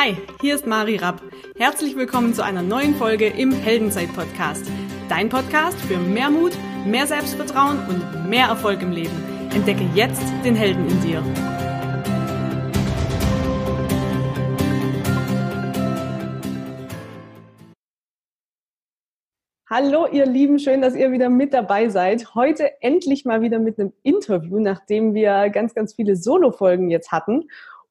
Hi, hier ist Mari Rapp. Herzlich willkommen zu einer neuen Folge im Heldenzeit-Podcast. Dein Podcast für mehr Mut, mehr Selbstvertrauen und mehr Erfolg im Leben. Entdecke jetzt den Helden in dir. Hallo ihr Lieben, schön, dass ihr wieder mit dabei seid. Heute endlich mal wieder mit einem Interview, nachdem wir ganz, ganz viele Solo-Folgen jetzt hatten.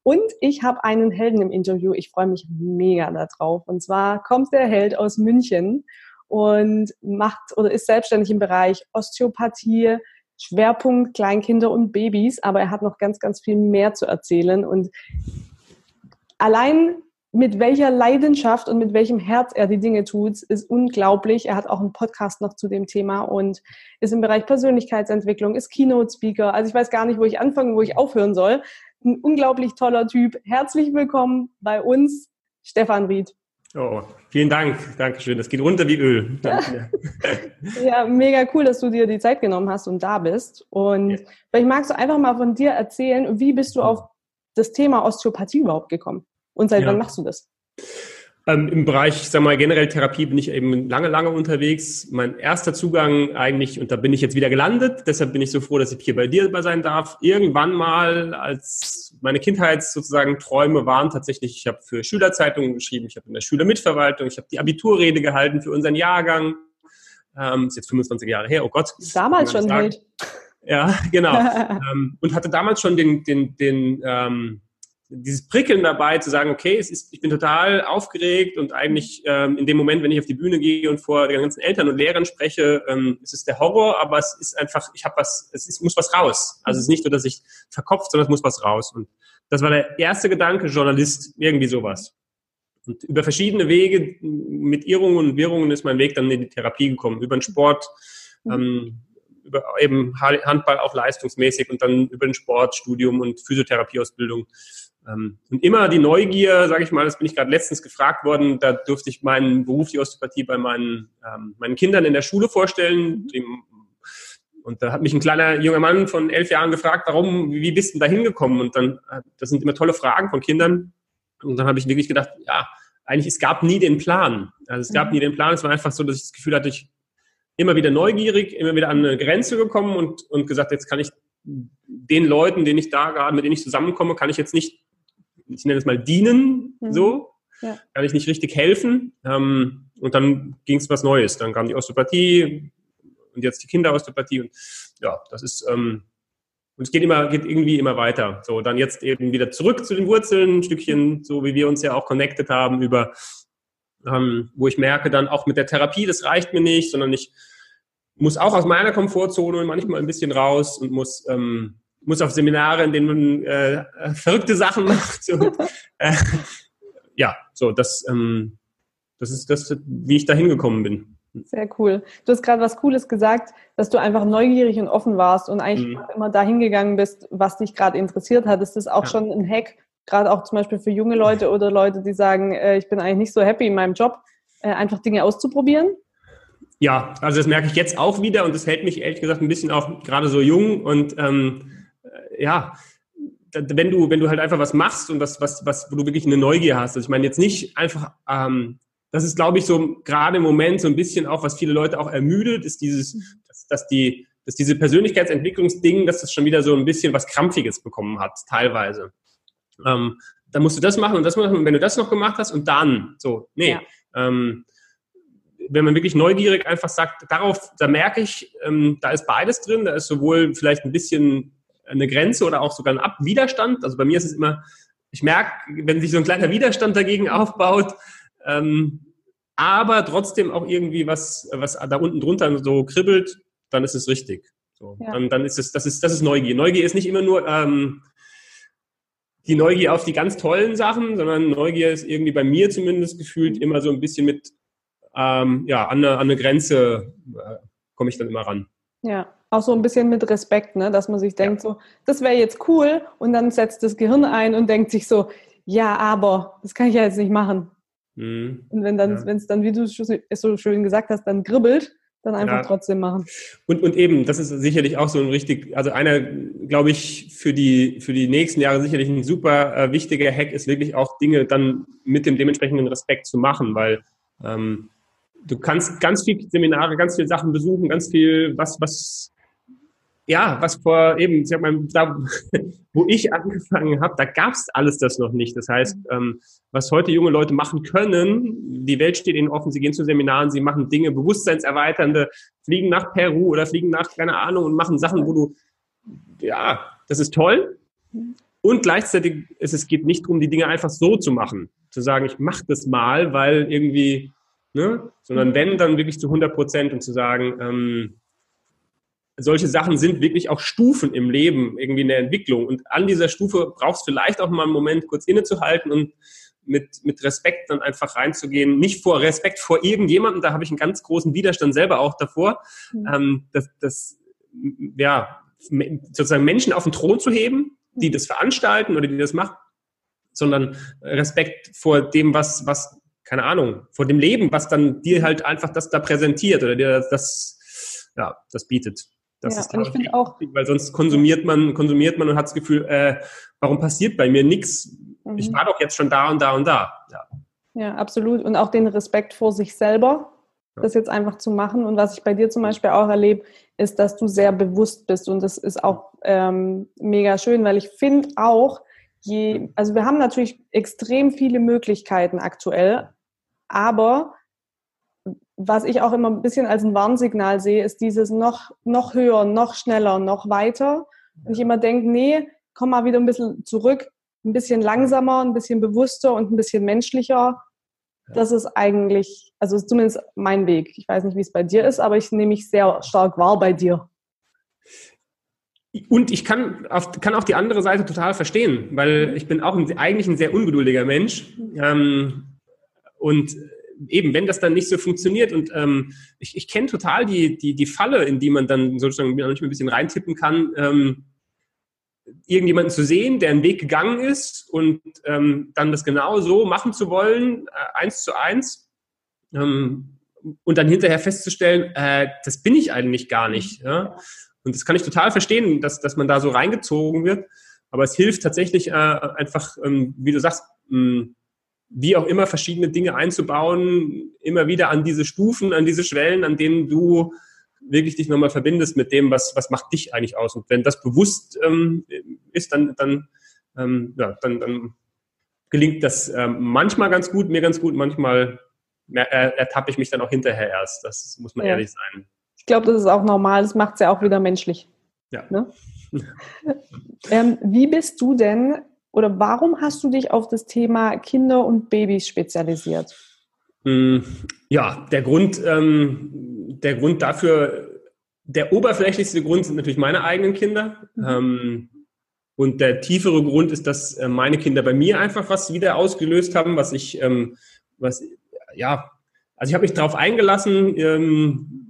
Und ich habe einen Helden im Interview. Ich freue mich mega darauf. Und zwar kommt der Held aus München und macht oder ist selbstständig im Bereich Osteopathie, Schwerpunkt Kleinkinder und Babys. Aber er hat noch ganz, ganz viel mehr zu erzählen. Und allein mit welcher Leidenschaft und mit welchem Herz er die Dinge tut, ist unglaublich. Er hat auch einen Podcast noch zu dem Thema und ist im Bereich Persönlichkeitsentwicklung, ist Keynote-Speaker. Also ich weiß gar nicht, wo ich anfangen, wo ich aufhören soll ein unglaublich toller Typ. Herzlich willkommen bei uns, Stefan Ried. Oh, vielen Dank. Dankeschön. Das geht runter wie Öl. ja, mega cool, dass du dir die Zeit genommen hast und da bist. Und ja. vielleicht magst du einfach mal von dir erzählen, wie bist du auf das Thema Osteopathie überhaupt gekommen? Und seit ja. wann machst du das? Ähm, Im Bereich, ich sag mal, generell Therapie bin ich eben lange, lange unterwegs. Mein erster Zugang eigentlich, und da bin ich jetzt wieder gelandet, deshalb bin ich so froh, dass ich hier bei dir sein darf. Irgendwann mal, als meine Kindheits sozusagen Träume waren tatsächlich, ich habe für Schülerzeitungen geschrieben, ich habe in der Schülermitverwaltung, ich habe die Abiturrede gehalten für unseren Jahrgang. Ähm, ist jetzt 25 Jahre her, oh Gott. Damals schon halt. Ja, genau. ähm, und hatte damals schon den, den, den ähm, dieses Prickeln dabei, zu sagen, okay, es ist, ich bin total aufgeregt und eigentlich ähm, in dem Moment, wenn ich auf die Bühne gehe und vor den ganzen Eltern und Lehrern spreche, ähm, es ist der Horror, aber es ist einfach, ich habe was, es ist, muss was raus. Also es ist nicht nur, dass ich verkopft, sondern es muss was raus. Und das war der erste Gedanke, Journalist, irgendwie sowas. Und über verschiedene Wege mit Irrungen und Wirrungen ist mein Weg dann in die Therapie gekommen, über den Sport, mhm. ähm, über eben Handball auch leistungsmäßig und dann über den Sport, Studium und Physiotherapieausbildung und immer die Neugier, sage ich mal, das bin ich gerade letztens gefragt worden, da durfte ich meinen Beruf, die Osteopathie, bei meinen, ähm, meinen Kindern in der Schule vorstellen. Und da hat mich ein kleiner junger Mann von elf Jahren gefragt, warum, wie bist du da hingekommen? Und dann, äh, das sind immer tolle Fragen von Kindern. Und dann habe ich wirklich gedacht, ja, eigentlich, es gab nie den Plan. Also es gab mhm. nie den Plan. Es war einfach so, dass ich das Gefühl hatte, ich immer wieder neugierig, immer wieder an eine Grenze gekommen und, und gesagt, jetzt kann ich den Leuten, denen ich da gerade, mit denen ich zusammenkomme, kann ich jetzt nicht ich nenne es mal dienen, mhm. so. Ja. Kann ich nicht richtig helfen. Ähm, und dann ging es was Neues. Dann kam die Osteopathie und jetzt die Kinderosteopathie. Und ja, das ist, ähm, und es geht immer, geht irgendwie immer weiter. So, dann jetzt eben wieder zurück zu den Wurzeln, ein Stückchen, so wie wir uns ja auch connected haben über, ähm, wo ich merke dann auch mit der Therapie, das reicht mir nicht, sondern ich muss auch aus meiner Komfortzone manchmal ein bisschen raus und muss, ähm, muss auf Seminare, in denen man äh, verrückte Sachen macht. Und, äh, ja, so, das, ähm, das ist das, wie ich da hingekommen bin. Sehr cool. Du hast gerade was Cooles gesagt, dass du einfach neugierig und offen warst und eigentlich mhm. immer dahin gegangen bist, was dich gerade interessiert hat. Ist das auch ja. schon ein Hack, gerade auch zum Beispiel für junge Leute oder Leute, die sagen, äh, ich bin eigentlich nicht so happy in meinem Job, äh, einfach Dinge auszuprobieren? Ja, also das merke ich jetzt auch wieder und das hält mich ehrlich gesagt ein bisschen auch gerade so jung und ähm, ja, wenn du, wenn du halt einfach was machst und was, was, was, wo du wirklich eine Neugier hast. Also ich meine jetzt nicht einfach, ähm, das ist, glaube ich, so gerade im Moment so ein bisschen auch, was viele Leute auch ermüdet, ist dieses, dass, dass die, dass diese Persönlichkeitsentwicklungsding, dass das schon wieder so ein bisschen was Krampfiges bekommen hat, teilweise. Ähm, dann musst du das machen und das machen und wenn du das noch gemacht hast und dann, so, nee. Ja. Ähm, wenn man wirklich neugierig einfach sagt, darauf, da merke ich, ähm, da ist beides drin, da ist sowohl vielleicht ein bisschen eine Grenze oder auch sogar ein Ab Widerstand. Also bei mir ist es immer, ich merke, wenn sich so ein kleiner Widerstand dagegen aufbaut, ähm, aber trotzdem auch irgendwie was, was da unten drunter so kribbelt, dann ist es richtig. So, ja. dann, dann ist es, das ist, das ist Neugier. Neugier ist nicht immer nur ähm, die Neugier auf die ganz tollen Sachen, sondern Neugier ist irgendwie bei mir zumindest gefühlt immer so ein bisschen mit, ähm, ja, an eine, an eine Grenze äh, komme ich dann immer ran. Ja, auch so ein bisschen mit Respekt, ne? dass man sich denkt, ja. so, das wäre jetzt cool und dann setzt das Gehirn ein und denkt sich so, ja, aber das kann ich ja jetzt nicht machen. Mhm. Und wenn dann, ja. wenn es dann, wie du es so schön gesagt hast, dann gribbelt, dann einfach ja. trotzdem machen. Und, und eben, das ist sicherlich auch so ein richtig, also einer, glaube ich, für die, für die nächsten Jahre sicherlich ein super äh, wichtiger Hack ist wirklich auch Dinge dann mit dem dementsprechenden Respekt zu machen, weil ähm, du kannst ganz viel Seminare, ganz viele Sachen besuchen, ganz viel, was, was ja, was vor eben, ich mal, da, wo ich angefangen habe, da gab's alles das noch nicht. Das heißt, ähm, was heute junge Leute machen können, die Welt steht ihnen offen, sie gehen zu Seminaren, sie machen Dinge, bewusstseinserweiternde, fliegen nach Peru oder fliegen nach, keine Ahnung, und machen Sachen, wo du, ja, das ist toll. Und gleichzeitig ist es geht nicht darum, die Dinge einfach so zu machen, zu sagen, ich mache das mal, weil irgendwie, ne, sondern wenn, dann wirklich zu 100 Prozent und zu sagen, ähm, solche Sachen sind wirklich auch Stufen im Leben, irgendwie in der Entwicklung. Und an dieser Stufe brauchst du vielleicht auch mal einen Moment kurz innezuhalten und mit, mit Respekt dann einfach reinzugehen. Nicht vor Respekt vor irgendjemandem, da habe ich einen ganz großen Widerstand selber auch davor, mhm. ähm, dass, dass, ja, sozusagen Menschen auf den Thron zu heben, die das veranstalten oder die das machen, sondern Respekt vor dem, was, was, keine Ahnung, vor dem Leben, was dann dir halt einfach das da präsentiert oder dir das, ja, das bietet. Das ja, ist und ich finde auch, weil sonst konsumiert man, konsumiert man und hat das Gefühl, äh, warum passiert bei mir nichts? Mhm. Ich war doch jetzt schon da und da und da. Ja. ja, absolut. Und auch den Respekt vor sich selber, ja. das jetzt einfach zu machen. Und was ich bei dir zum Beispiel auch erlebe, ist, dass du sehr bewusst bist. Und das ist auch ähm, mega schön, weil ich finde auch, je, also wir haben natürlich extrem viele Möglichkeiten aktuell, aber was ich auch immer ein bisschen als ein Warnsignal sehe, ist dieses noch, noch höher, noch schneller, noch weiter. Und ich immer denke, nee, komm mal wieder ein bisschen zurück, ein bisschen langsamer, ein bisschen bewusster und ein bisschen menschlicher. Das ist eigentlich, also ist zumindest mein Weg. Ich weiß nicht, wie es bei dir ist, aber ich nehme mich sehr stark wahr bei dir. Und ich kann, kann auch die andere Seite total verstehen, weil ich bin auch ein, eigentlich ein sehr ungeduldiger Mensch. Ähm, und eben, wenn das dann nicht so funktioniert und ähm, ich, ich kenne total die, die, die Falle, in die man dann sozusagen manchmal ein bisschen reintippen kann, ähm, irgendjemanden zu sehen, der einen Weg gegangen ist und ähm, dann das genau so machen zu wollen, äh, eins zu eins, ähm, und dann hinterher festzustellen, äh, das bin ich eigentlich gar nicht. Ja? Und das kann ich total verstehen, dass, dass man da so reingezogen wird. Aber es hilft tatsächlich äh, einfach, ähm, wie du sagst, mh, hm, wie auch immer verschiedene Dinge einzubauen, immer wieder an diese Stufen, an diese Schwellen, an denen du wirklich dich nochmal verbindest mit dem, was, was macht dich eigentlich aus. Und wenn das bewusst ähm, ist, dann, dann, ähm, ja, dann, dann gelingt das ähm, manchmal ganz gut, mir ganz gut, manchmal ertappe ich mich dann auch hinterher erst. Das muss man ja. ehrlich sein. Ich glaube, das ist auch normal, das macht es ja auch wieder menschlich. Ja. Ne? ähm, wie bist du denn oder warum hast du dich auf das Thema Kinder und Babys spezialisiert? Hm, ja, der Grund, ähm, der Grund dafür, der oberflächlichste Grund sind natürlich meine eigenen Kinder. Mhm. Ähm, und der tiefere Grund ist, dass äh, meine Kinder bei mir einfach was wieder ausgelöst haben, was ich, ähm, was, ja, also ich habe mich darauf eingelassen, ähm,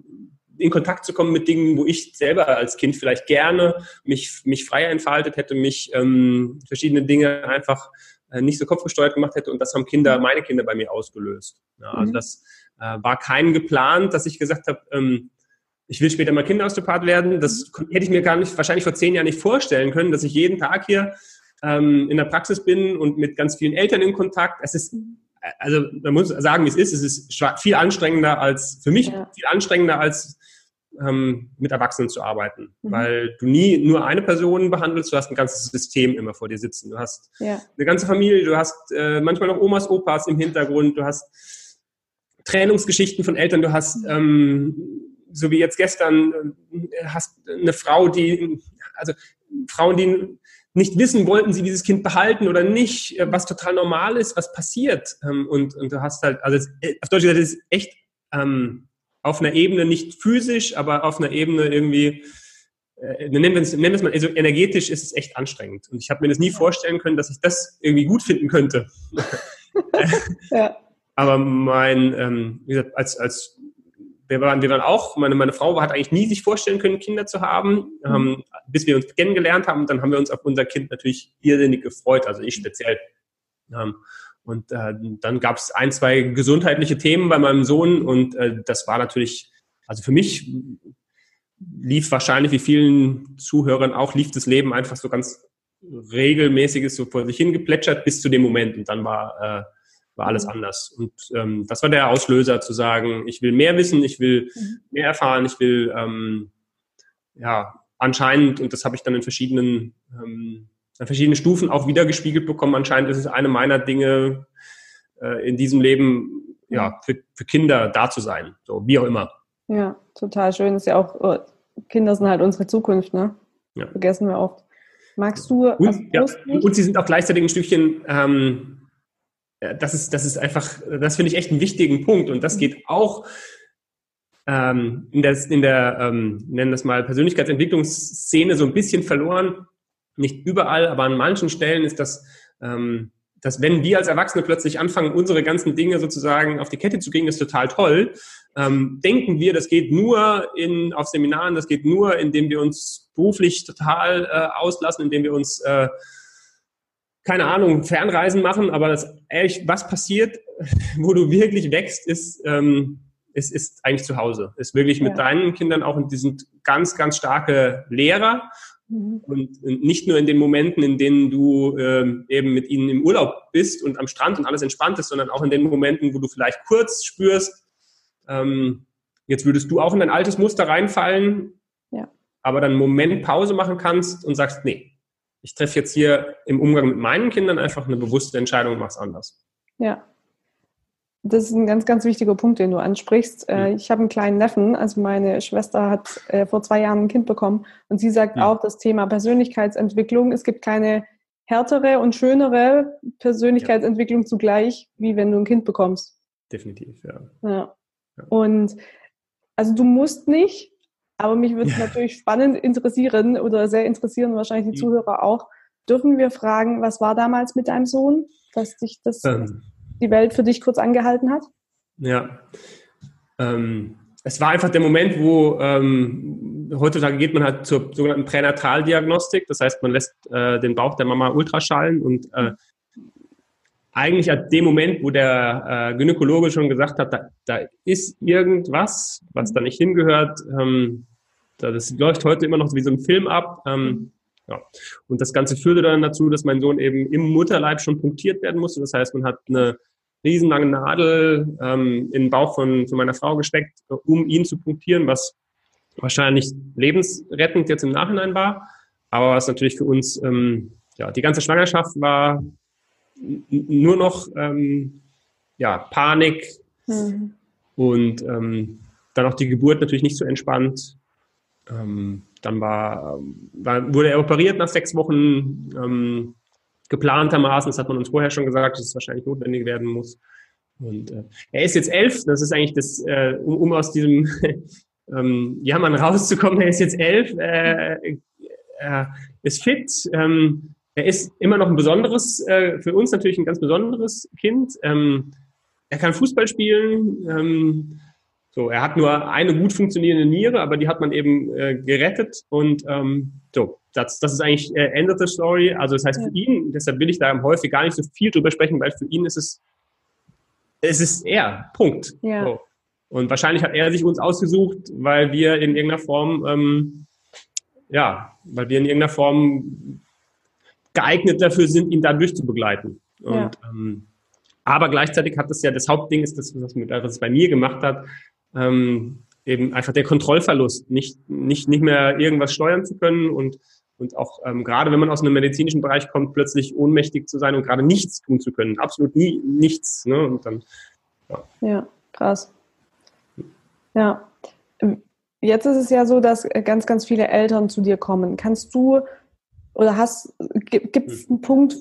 in Kontakt zu kommen mit Dingen, wo ich selber als Kind vielleicht gerne mich, mich freier entfaltet hätte, mich ähm, verschiedene Dinge einfach äh, nicht so kopfgesteuert gemacht hätte. Und das haben Kinder, meine Kinder bei mir ausgelöst. Ja, also mhm. das äh, war kein geplant, dass ich gesagt habe, ähm, ich will später mal Kinderosteopath werden. Das hätte ich mir gar nicht, wahrscheinlich vor zehn Jahren nicht vorstellen können, dass ich jeden Tag hier ähm, in der Praxis bin und mit ganz vielen Eltern in Kontakt. Es ist also man muss sagen, wie es ist. Es ist viel anstrengender als für mich ja. viel anstrengender als ähm, mit Erwachsenen zu arbeiten, mhm. weil du nie nur eine Person behandelst, du hast ein ganzes System immer vor dir sitzen. Du hast ja. eine ganze Familie, du hast äh, manchmal noch Omas, Opas im Hintergrund, du hast Trennungsgeschichten von Eltern, du hast, ähm, so wie jetzt gestern, äh, hast eine Frau, die, also Frauen, die nicht wissen, wollten sie dieses Kind behalten oder nicht, äh, was total normal ist, was passiert. Ähm, und, und du hast halt, also äh, auf Deutsch gesagt, das ist echt ähm, auf einer Ebene nicht physisch, aber auf einer Ebene irgendwie, äh, nennen wir es, nennen wir es mal, also energetisch ist es echt anstrengend. Und ich habe mir das nie vorstellen können, dass ich das irgendwie gut finden könnte. ja. Aber mein, ähm, wie gesagt, als, als wir waren, wir waren auch, meine, meine Frau hat eigentlich nie sich vorstellen können, Kinder zu haben, mhm. ähm, bis wir uns kennengelernt haben. Dann haben wir uns auf unser Kind natürlich irrsinnig gefreut, also ich speziell. Ähm, und äh, dann gab es ein, zwei gesundheitliche Themen bei meinem Sohn und äh, das war natürlich also für mich lief wahrscheinlich wie vielen Zuhörern auch, lief das Leben einfach so ganz regelmäßiges so vor sich hingeplätschert bis zu dem Moment und dann war, äh, war alles mhm. anders. Und ähm, das war der Auslöser zu sagen, ich will mehr wissen, ich will mhm. mehr erfahren, ich will ähm, ja anscheinend, und das habe ich dann in verschiedenen, ähm, in verschiedenen Stufen auch wieder gespiegelt bekommen, anscheinend ist es eine meiner Dinge äh, in diesem Leben, ja, für, für Kinder da zu sein, so wie auch immer. Ja, total schön. Ist ja auch, oh, Kinder sind halt unsere Zukunft, ne? Ja. Vergessen wir oft. Magst du. Und, ja, und sie sind auch gleichzeitig ein Stückchen, ähm, das ist, das ist einfach, das finde ich echt einen wichtigen Punkt. Und das geht auch ähm, in der, in der ähm, nennen das mal, Persönlichkeitsentwicklungsszene so ein bisschen verloren. Nicht überall, aber an manchen Stellen ist das, ähm, dass wenn wir als Erwachsene plötzlich anfangen, unsere ganzen Dinge sozusagen auf die Kette zu kriegen, ist total toll. Ähm, denken wir, das geht nur in, auf Seminaren, das geht nur, indem wir uns beruflich total äh, auslassen, indem wir uns, äh, keine Ahnung, Fernreisen machen, aber das, ehrlich, was passiert, wo du wirklich wächst, ist, ähm, ist, ist eigentlich zu Hause. Ist wirklich mit ja. deinen Kindern auch, und die sind ganz, ganz starke Lehrer. Mhm. Und nicht nur in den Momenten, in denen du ähm, eben mit ihnen im Urlaub bist und am Strand und alles entspannt ist, sondern auch in den Momenten, wo du vielleicht kurz spürst, ähm, jetzt würdest du auch in ein altes Muster reinfallen aber dann einen Moment Pause machen kannst und sagst, nee, ich treffe jetzt hier im Umgang mit meinen Kindern einfach eine bewusste Entscheidung und mache es anders. Ja. Das ist ein ganz, ganz wichtiger Punkt, den du ansprichst. Mhm. Ich habe einen kleinen Neffen, also meine Schwester hat äh, vor zwei Jahren ein Kind bekommen und sie sagt mhm. auch das Thema Persönlichkeitsentwicklung. Es gibt keine härtere und schönere Persönlichkeitsentwicklung ja. zugleich, wie wenn du ein Kind bekommst. Definitiv, ja. ja. Und also du musst nicht, aber mich würde es ja. natürlich spannend interessieren oder sehr interessieren, wahrscheinlich die Zuhörer auch. Dürfen wir fragen, was war damals mit deinem Sohn, dass dich das ähm, die Welt für dich kurz angehalten hat? Ja. Ähm, es war einfach der Moment, wo ähm, heutzutage geht man halt zur sogenannten Pränataldiagnostik. Das heißt, man lässt äh, den Bauch der Mama ultraschallen und äh, eigentlich ab dem Moment, wo der äh, Gynäkologe schon gesagt hat, da, da ist irgendwas, was da nicht hingehört, ähm, das läuft heute immer noch wie so ein Film ab. Ähm, ja. Und das Ganze führte dann dazu, dass mein Sohn eben im Mutterleib schon punktiert werden musste. Das heißt, man hat eine riesenlange Nadel ähm, in den Bauch von, von meiner Frau gesteckt, um ihn zu punktieren, was wahrscheinlich lebensrettend jetzt im Nachhinein war. Aber was natürlich für uns, ähm, ja, die ganze Schwangerschaft war nur noch ähm, ja, Panik mhm. und ähm, dann auch die Geburt natürlich nicht so entspannt. Ähm, dann war, war, wurde er operiert nach sechs Wochen ähm, geplantermaßen. Das hat man uns vorher schon gesagt, dass es wahrscheinlich notwendig werden muss. Und äh, er ist jetzt elf. Das ist eigentlich das, äh, um, um aus diesem ähm, Jammern rauszukommen. Er ist jetzt elf, äh, äh, ist fit. Ähm, er ist immer noch ein besonderes, äh, für uns natürlich ein ganz besonderes Kind. Ähm, er kann Fußball spielen. Ähm, so, er hat nur eine gut funktionierende Niere, aber die hat man eben äh, gerettet. Und ähm, so, das, das ist eigentlich äh, Ende der Story. Also das heißt für ihn, deshalb will ich da häufig gar nicht so viel drüber sprechen, weil für ihn ist es, es ist er. Punkt. Ja. So. Und wahrscheinlich hat er sich uns ausgesucht, weil wir in irgendeiner Form, ähm, ja, weil wir in irgendeiner Form geeignet dafür sind, ihn da durchzubegleiten. Und, ja. ähm, aber gleichzeitig hat es ja, das Hauptding ist das, was, mit, was es bei mir gemacht hat, ähm, eben einfach der Kontrollverlust, nicht, nicht, nicht mehr irgendwas steuern zu können und, und auch ähm, gerade wenn man aus einem medizinischen Bereich kommt, plötzlich ohnmächtig zu sein und gerade nichts tun zu können. Absolut nie, nichts. Ne? Und dann, ja. ja, krass. Ja. Jetzt ist es ja so, dass ganz, ganz viele Eltern zu dir kommen. Kannst du oder hast, gibt es hm. einen Punkt,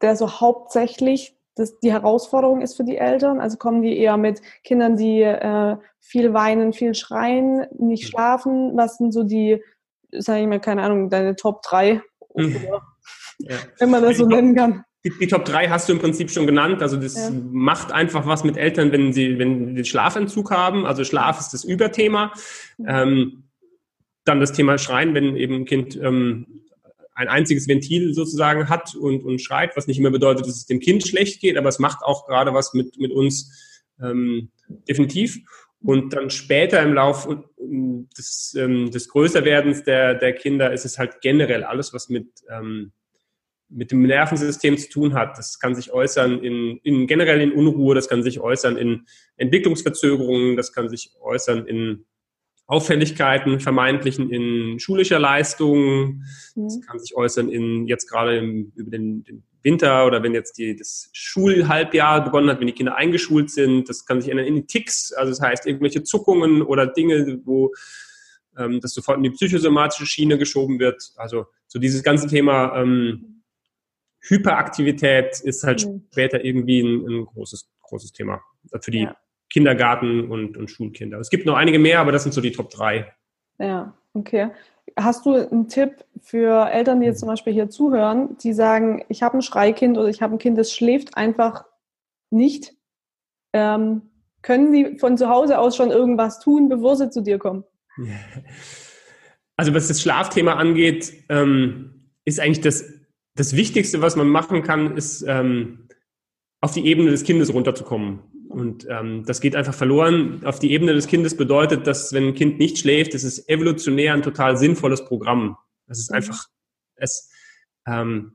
der so hauptsächlich das, die Herausforderung ist für die Eltern? Also kommen die eher mit Kindern, die äh, viel weinen, viel schreien, nicht hm. schlafen? Was sind so die, sage ich mal, keine Ahnung, deine Top 3? Hm. ja. Wenn man das so nennen kann. Die, die, Top 3 hast du im Prinzip schon genannt. Also das ja. macht einfach was mit Eltern, wenn sie, wenn sie den Schlafentzug haben. Also Schlaf ist das Überthema. Mhm. Ähm, dann das Thema Schreien, wenn eben ein Kind ähm, ein einziges Ventil sozusagen hat und, und schreit, was nicht immer bedeutet, dass es dem Kind schlecht geht, aber es macht auch gerade was mit, mit uns ähm, definitiv. Und dann später im Lauf des, ähm, des Größerwerdens der, der Kinder ist es halt generell alles, was mit, ähm, mit dem Nervensystem zu tun hat. Das kann sich äußern in, in generell in Unruhe, das kann sich äußern in Entwicklungsverzögerungen, das kann sich äußern in Auffälligkeiten, vermeintlichen in schulischer Leistung. Das mhm. kann sich äußern in jetzt gerade im, über den, den Winter oder wenn jetzt die, das Schulhalbjahr begonnen hat, wenn die Kinder eingeschult sind. Das kann sich ändern in Ticks, also das heißt irgendwelche Zuckungen oder Dinge, wo ähm, das sofort in die psychosomatische Schiene geschoben wird. Also so dieses ganze Thema ähm, Hyperaktivität ist halt mhm. später irgendwie ein, ein, großes, großes Thema für die ja. Kindergarten- und, und Schulkinder. Es gibt noch einige mehr, aber das sind so die Top 3. Ja, okay. Hast du einen Tipp für Eltern, die jetzt zum Beispiel hier zuhören, die sagen, ich habe ein Schreikind oder ich habe ein Kind, das schläft einfach nicht? Ähm, können sie von zu Hause aus schon irgendwas tun, bevor sie zu dir kommen? Also was das Schlafthema angeht, ähm, ist eigentlich das, das Wichtigste, was man machen kann, ist ähm, auf die Ebene des Kindes runterzukommen. Und ähm, das geht einfach verloren. Auf die Ebene des Kindes bedeutet, dass wenn ein Kind nicht schläft, ist es evolutionär ein total sinnvolles Programm. Das ist mhm. einfach, es, ähm,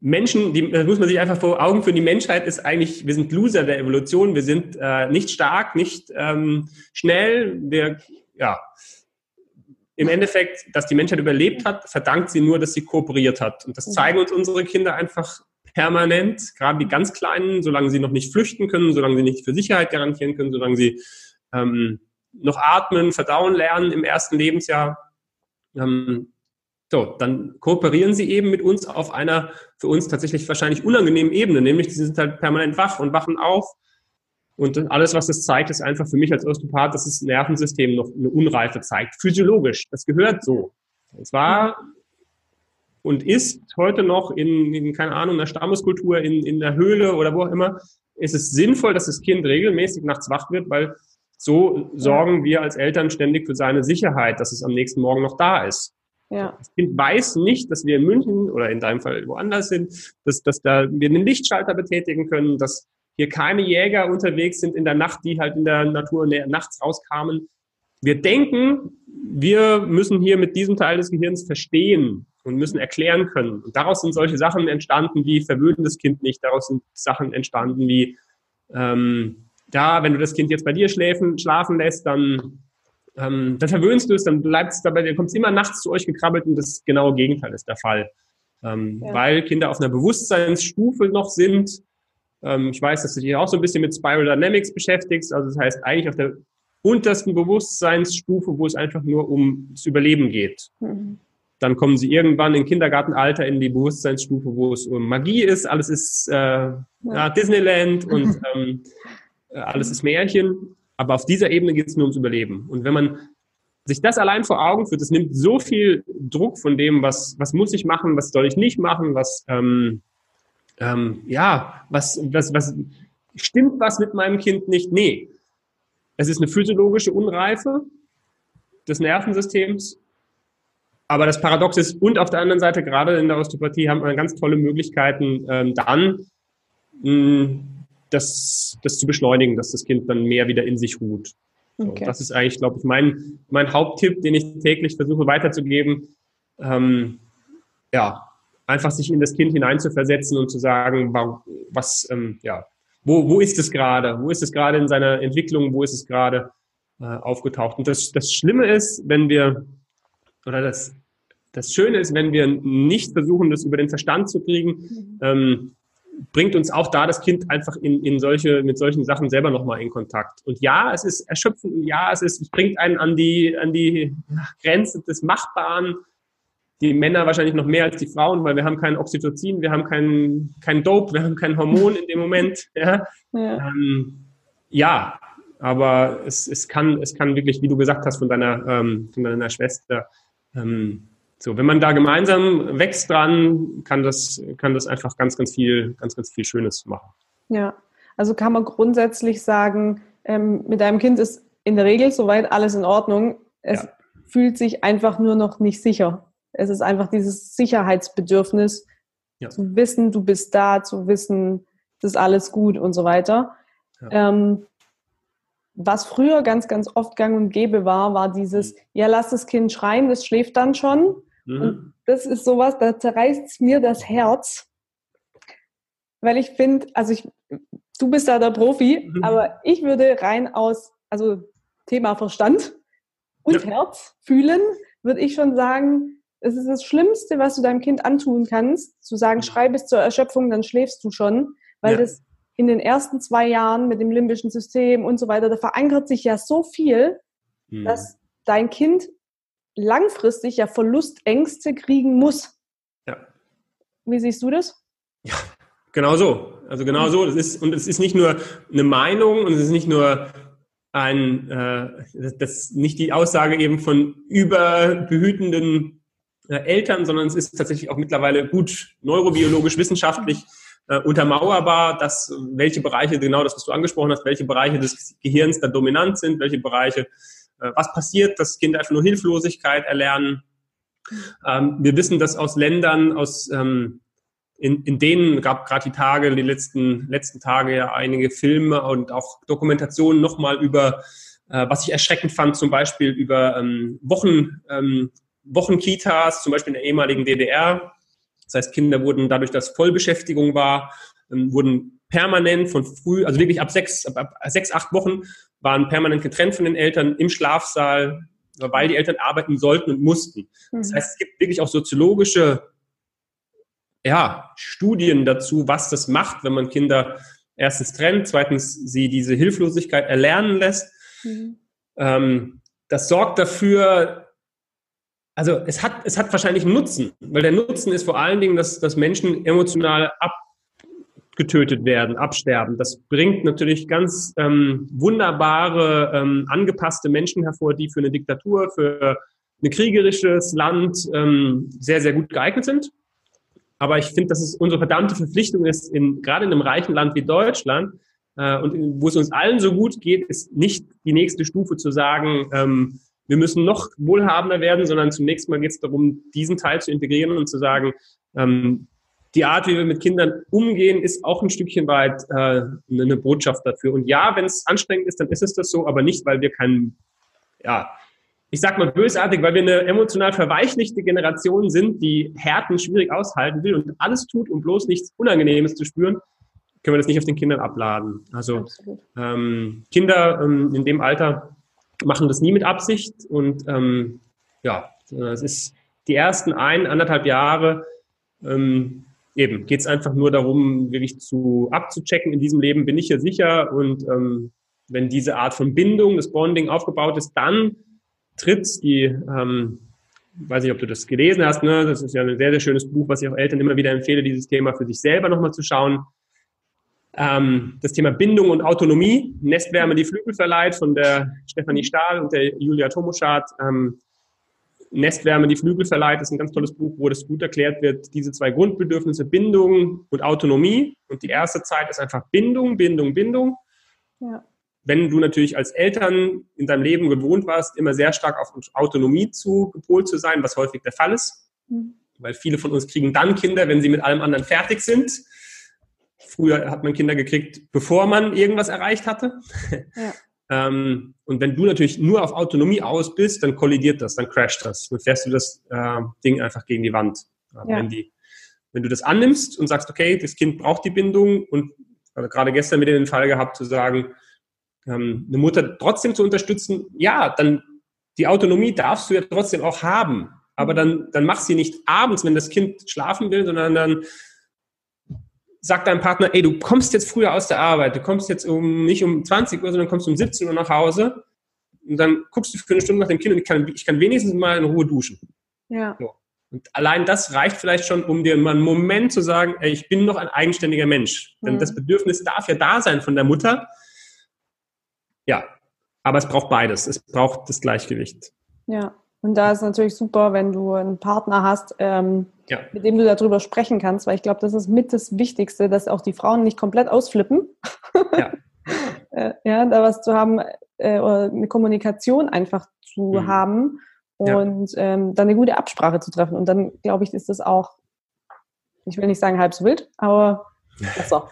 Menschen, die, das muss man sich einfach vor Augen führen, die Menschheit ist eigentlich, wir sind Loser der Evolution, wir sind äh, nicht stark, nicht ähm, schnell, wir, ja, im Endeffekt, dass die Menschheit überlebt hat, verdankt sie nur, dass sie kooperiert hat. Und das mhm. zeigen uns unsere Kinder einfach permanent, gerade die ganz Kleinen, solange sie noch nicht flüchten können, solange sie nicht für Sicherheit garantieren können, solange sie ähm, noch atmen, verdauen lernen im ersten Lebensjahr. Ähm, so, dann kooperieren sie eben mit uns auf einer für uns tatsächlich wahrscheinlich unangenehmen Ebene, nämlich sie sind halt permanent wach und wachen auf. Und alles, was das zeigt, ist einfach für mich als Osteopath, dass das Nervensystem noch eine Unreife zeigt. Physiologisch. Das gehört so. Es war und ist heute noch in, in keine Ahnung, einer Stammeskultur, in, in der Höhle oder wo auch immer, ist es sinnvoll, dass das Kind regelmäßig nachts wach wird, weil so sorgen wir als Eltern ständig für seine Sicherheit, dass es am nächsten Morgen noch da ist. Ja. Das Kind weiß nicht, dass wir in München oder in deinem Fall woanders sind, dass, dass da wir den Lichtschalter betätigen können, dass hier keine Jäger unterwegs sind in der Nacht, die halt in der Natur nachts rauskamen. Wir denken, wir müssen hier mit diesem Teil des Gehirns verstehen, und müssen erklären können. Und daraus sind solche Sachen entstanden wie verwöhnen das Kind nicht, daraus sind Sachen entstanden wie, ähm, da, wenn du das Kind jetzt bei dir schläfen, schlafen lässt, dann, ähm, dann verwöhnst du es, dann bleibt es dabei, dann kommt es immer nachts zu euch gekrabbelt und das genaue Gegenteil ist der Fall. Ähm, ja. Weil Kinder auf einer Bewusstseinsstufe noch sind. Ähm, ich weiß, dass du dich auch so ein bisschen mit Spiral Dynamics beschäftigst. Also das heißt eigentlich auf der untersten Bewusstseinsstufe, wo es einfach nur ums Überleben geht. Mhm. Dann kommen sie irgendwann im Kindergartenalter in die Bewusstseinsstufe, wo es um Magie ist. Alles ist äh, ja. Disneyland und ähm, äh, alles ist Märchen. Aber auf dieser Ebene geht es nur ums Überleben. Und wenn man sich das allein vor Augen führt, das nimmt so viel Druck von dem, was, was muss ich machen, was soll ich nicht machen, was, ähm, ähm, ja, was, was, was, stimmt was mit meinem Kind nicht? Nee. Es ist eine physiologische Unreife des Nervensystems aber das Paradox ist, und auf der anderen Seite, gerade in der Osteopathie, haben wir ganz tolle Möglichkeiten, ähm, dann mh, das, das zu beschleunigen, dass das Kind dann mehr wieder in sich ruht. So, okay. Das ist eigentlich, glaube ich, mein, mein Haupttipp, den ich täglich versuche weiterzugeben. Ähm, ja, einfach sich in das Kind hineinzuversetzen und zu sagen, was, ähm, ja, wo, wo ist es gerade? Wo ist es gerade in seiner Entwicklung? Wo ist es gerade äh, aufgetaucht? Und das, das Schlimme ist, wenn wir oder das, das Schöne ist, wenn wir nicht versuchen, das über den Verstand zu kriegen, mhm. ähm, bringt uns auch da das Kind einfach in, in solche, mit solchen Sachen selber nochmal in Kontakt. Und ja, es ist erschöpfend und ja, es ist, es bringt einen an die, an die Grenze des Machbaren. Die Männer wahrscheinlich noch mehr als die Frauen, weil wir haben kein Oxytocin, wir haben kein, kein Dope, wir haben kein Hormon in dem Moment. Ja, ja. Ähm, ja aber es, es, kann, es kann wirklich, wie du gesagt hast, von deiner, ähm, von deiner Schwester, ähm, so, wenn man da gemeinsam wächst dran, kann das, kann das einfach ganz, ganz viel, ganz, ganz viel Schönes machen. Ja, also kann man grundsätzlich sagen, ähm, mit deinem Kind ist in der Regel soweit alles in Ordnung. Es ja. fühlt sich einfach nur noch nicht sicher. Es ist einfach dieses Sicherheitsbedürfnis, ja. zu wissen, du bist da, zu wissen, es ist alles gut und so weiter. Ja. Ähm, was früher ganz, ganz oft gang und gäbe war, war dieses, ja, lass das Kind schreien, das schläft dann schon. Mhm. Und das ist sowas, da zerreißt mir das Herz. Weil ich finde, also ich, du bist da der Profi, mhm. aber ich würde rein aus, also Thema Verstand und ja. Herz fühlen, würde ich schon sagen, es ist das Schlimmste, was du deinem Kind antun kannst, zu sagen, mhm. schrei bis zur Erschöpfung, dann schläfst du schon, weil ja. das in den ersten zwei Jahren mit dem limbischen System und so weiter, da verankert sich ja so viel, mhm. dass dein Kind langfristig ja Verlustängste kriegen muss. Ja. Wie siehst du das? Ja, genau so. Also genau so. Das ist, und es ist nicht nur eine Meinung und es ist nicht nur ein, äh, das nicht die Aussage eben von überbehütenden äh, Eltern, sondern es ist tatsächlich auch mittlerweile gut neurobiologisch, wissenschaftlich äh, untermauerbar, dass welche Bereiche, genau das, was du angesprochen hast, welche Bereiche des Gehirns da dominant sind, welche Bereiche, äh, was passiert, dass Kinder einfach nur Hilflosigkeit erlernen. Ähm, wir wissen, dass aus Ländern, aus ähm, in, in denen gab gerade die Tage, die letzten, letzten Tage ja einige Filme und auch Dokumentationen nochmal über, äh, was ich erschreckend fand, zum Beispiel über ähm, Wochen, ähm, Wochenkitas, zum Beispiel in der ehemaligen DDR, das heißt, Kinder wurden dadurch, dass Vollbeschäftigung war, ähm, wurden permanent von früh, also wirklich ab sechs, ab sechs, acht Wochen, waren permanent getrennt von den Eltern im Schlafsaal, weil die Eltern arbeiten sollten und mussten. Das mhm. heißt, es gibt wirklich auch soziologische ja, Studien dazu, was das macht, wenn man Kinder erstens trennt, zweitens sie diese Hilflosigkeit erlernen lässt. Mhm. Ähm, das sorgt dafür, also es hat, es hat wahrscheinlich einen Nutzen, weil der Nutzen ist vor allen Dingen, dass, dass Menschen emotional abgetötet werden, absterben. Das bringt natürlich ganz ähm, wunderbare, ähm, angepasste Menschen hervor, die für eine Diktatur, für ein kriegerisches Land ähm, sehr, sehr gut geeignet sind. Aber ich finde, dass es unsere verdammte Verpflichtung ist, in, gerade in einem reichen Land wie Deutschland, äh, und in, wo es uns allen so gut geht, ist nicht die nächste Stufe zu sagen, ähm, wir müssen noch wohlhabender werden, sondern zunächst mal geht es darum, diesen Teil zu integrieren und zu sagen, ähm, die Art, wie wir mit Kindern umgehen, ist auch ein Stückchen weit äh, eine Botschaft dafür. Und ja, wenn es anstrengend ist, dann ist es das so, aber nicht, weil wir keinen, ja, ich sag mal bösartig, weil wir eine emotional verweichlichte Generation sind, die Härten schwierig aushalten will und alles tut, um bloß nichts Unangenehmes zu spüren, können wir das nicht auf den Kindern abladen. Also ähm, Kinder ähm, in dem Alter machen das nie mit Absicht und ähm, ja, es ist die ersten ein, anderthalb Jahre ähm, eben geht es einfach nur darum, wirklich zu abzuchecken in diesem Leben, bin ich hier sicher und ähm, wenn diese Art von Bindung, das Bonding aufgebaut ist, dann tritt die, ähm, weiß nicht, ob du das gelesen hast, ne? das ist ja ein sehr, sehr schönes Buch, was ich auch Eltern immer wieder empfehle, dieses Thema für sich selber nochmal zu schauen. Ähm, das Thema Bindung und Autonomie, Nestwärme, die Flügel verleiht von der Stefanie Stahl und der Julia Tomoschat. Ähm, Nestwärme, die Flügel verleiht, ist ein ganz tolles Buch, wo das gut erklärt wird, diese zwei Grundbedürfnisse, Bindung und Autonomie. Und die erste Zeit ist einfach Bindung, Bindung, Bindung. Ja. Wenn du natürlich als Eltern in deinem Leben gewohnt warst, immer sehr stark auf Autonomie zu gepolt zu sein, was häufig der Fall ist, mhm. weil viele von uns kriegen dann Kinder, wenn sie mit allem anderen fertig sind Früher hat man Kinder gekriegt, bevor man irgendwas erreicht hatte. Ja. ähm, und wenn du natürlich nur auf Autonomie aus bist, dann kollidiert das, dann crasht das. Dann fährst du das äh, Ding einfach gegen die Wand. Ja. Wenn, die, wenn du das annimmst und sagst, okay, das Kind braucht die Bindung und also gerade gestern wieder den Fall gehabt zu sagen, ähm, eine Mutter trotzdem zu unterstützen, ja, dann die Autonomie darfst du ja trotzdem auch haben. Aber dann, dann mach sie nicht abends, wenn das Kind schlafen will, sondern dann sagt dein Partner, ey, du kommst jetzt früher aus der Arbeit, du kommst jetzt um nicht um 20 Uhr, sondern kommst um 17 Uhr nach Hause und dann guckst du für eine Stunde nach dem Kind und ich kann, ich kann wenigstens mal in Ruhe duschen. Ja. So. Und allein das reicht vielleicht schon, um dir mal einen Moment zu sagen, ey, ich bin noch ein eigenständiger Mensch. Denn mhm. das Bedürfnis darf ja da sein von der Mutter. Ja, aber es braucht beides. Es braucht das Gleichgewicht. Ja, und da ist natürlich super, wenn du einen Partner hast, ähm, ja. mit dem du darüber sprechen kannst, weil ich glaube, das ist mit das Wichtigste, dass auch die Frauen nicht komplett ausflippen. Ja, äh, ja da was zu haben, äh, oder eine Kommunikation einfach zu mhm. haben und ja. ähm, dann eine gute Absprache zu treffen. Und dann, glaube ich, ist das auch, ich will nicht sagen halb so wild, aber besser.